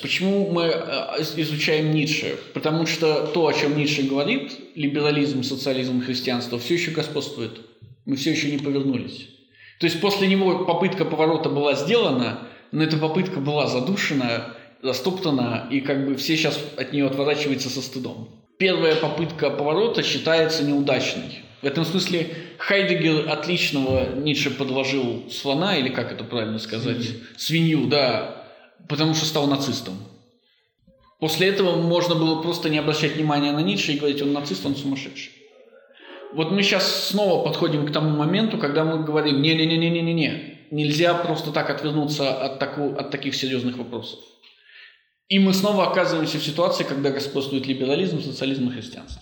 Почему мы э, изучаем Ницше? Потому что то, о чем Ницше говорит, либерализм, социализм, христианство, все еще господствует. Мы все еще не повернулись. То есть после него попытка поворота была сделана, но эта попытка была задушена, застоптана, и как бы все сейчас от нее отворачиваются со стыдом. Первая попытка поворота считается неудачной. В этом смысле Хайдегер отличного Ницше подложил слона, или как это правильно сказать? Свинью, Свинью да, потому что стал нацистом. После этого можно было просто не обращать внимания на Ницше и говорить, он нацист, он сумасшедший. Вот мы сейчас снова подходим к тому моменту, когда мы говорим, не-не-не-не-не-не, нельзя просто так отвернуться от, таку, от таких серьезных вопросов. И мы снова оказываемся в ситуации, когда господствует либерализм, социализм и христианство.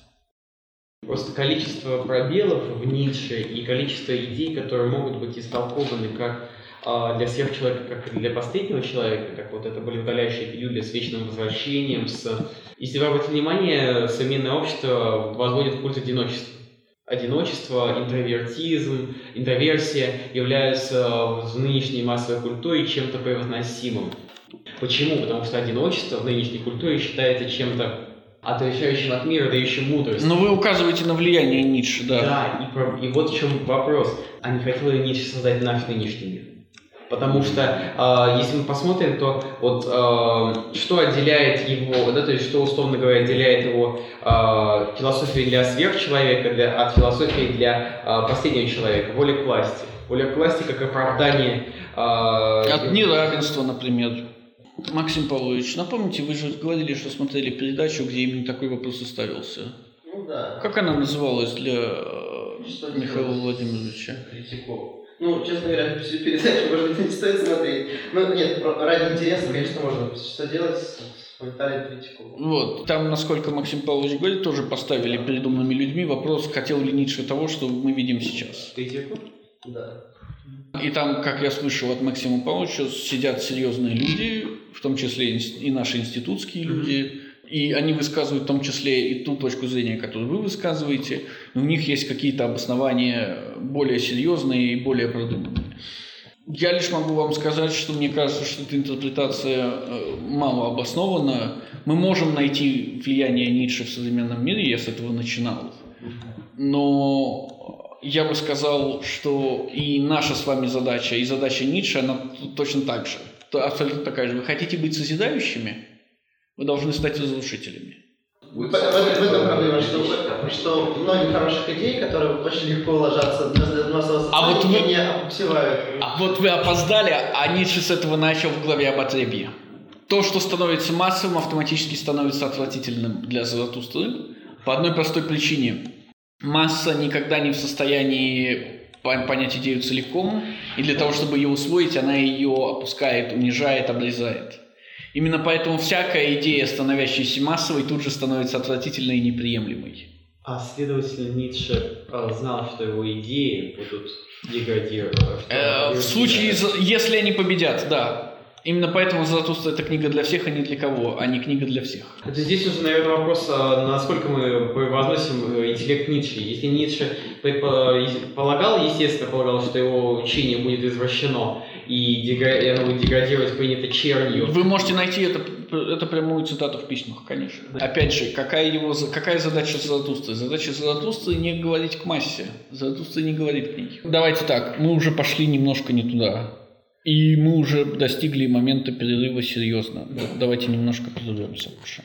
Просто количество пробелов в Ницше и количество идей, которые могут быть истолкованы как а, для сверхчеловека, как и для последнего человека, как вот это были удаляющие пилюли с вечным возвращением, с... Если вы обратите внимание, современное общество возводит в культ одиночества. Одиночество, интровертизм, интроверсия являются в нынешней массовой культуре чем-то превозносимым. Почему? Потому что одиночество в нынешней культуре считается чем-то отвечающим от мира, дающим мудрость. Но вы указываете на влияние Ницше, да. Да, и, про, и вот в чем вопрос. А не хотел ли Ницше создать наш нынешний мир? Потому что, э, если мы посмотрим, то вот э, что отделяет его, да, то есть что, условно говоря, отделяет его э, философию для сверхчеловека для, от философии для э, последнего человека, воля к власти. Воля к власти как оправдание... Э, от неравенства, например. Максим Павлович, напомните, вы же говорили, что смотрели передачу, где именно такой вопрос и ставился. Ну да. Как она называлась для что Михаила Владимировича? Критиков. Ну, честно говоря, всю передачу, может быть, не стоит смотреть. Ну, нет, ради интереса, конечно, можно что делать с комментарием критику. Вот, там, насколько Максим Павлович говорит, тоже поставили перед умными людьми вопрос, хотел ли Ницше того, что мы видим сейчас. Критику? Да. И там, как я слышал от Максима Павловича, сидят серьезные люди, в том числе и наши институтские люди, и они высказывают в том числе и ту точку зрения, которую вы высказываете, но у них есть какие-то обоснования более серьезные и более продуманные. Я лишь могу вам сказать, что мне кажется, что эта интерпретация э, мало обоснована. Мы можем найти влияние Ницше в современном мире, я с этого начинал. Но я бы сказал, что и наша с вами задача, и задача Ницше, она точно так же. Абсолютно такая же. Вы хотите быть созидающими? Вы должны стать разрушителями. В, в, этом проблема, что, что многие хороших идей, которые очень легко ложатся на массовое а вот вы, не обсевают. А вот вы опоздали, а Ницше с этого начал в главе об отребье. То, что становится массовым, автоматически становится отвратительным для Заратустры по одной простой причине. Масса никогда не в состоянии понять идею целиком, и для того, чтобы ее усвоить, она ее опускает, унижает, обрезает. Именно поэтому всякая идея, становящаяся массовой, тут же становится отвратительной и неприемлемой. А следовательно, Ницше э, знал, что его идеи будут деградировать. Э, в случае, если они победят, да. Именно поэтому «Заратустра» — это книга для всех, а не для кого, а не книга для всех. Это здесь уже, наверное, вопрос, а насколько мы возносим э, интеллект Ницше. Если Ницше полагал, естественно, полагал, что его учение будет извращено, и, оно будет деградировать, принято чернью. Вы можете найти это, это прямую цитату в письмах, конечно. Да. Опять же, какая, его, какая задача Заратустры? Задача Заратустры не говорить к массе. Заратустра не говорит к ней. Давайте так, мы уже пошли немножко не туда. И мы уже достигли момента перерыва серьезно. Давайте немножко прервемся лучше.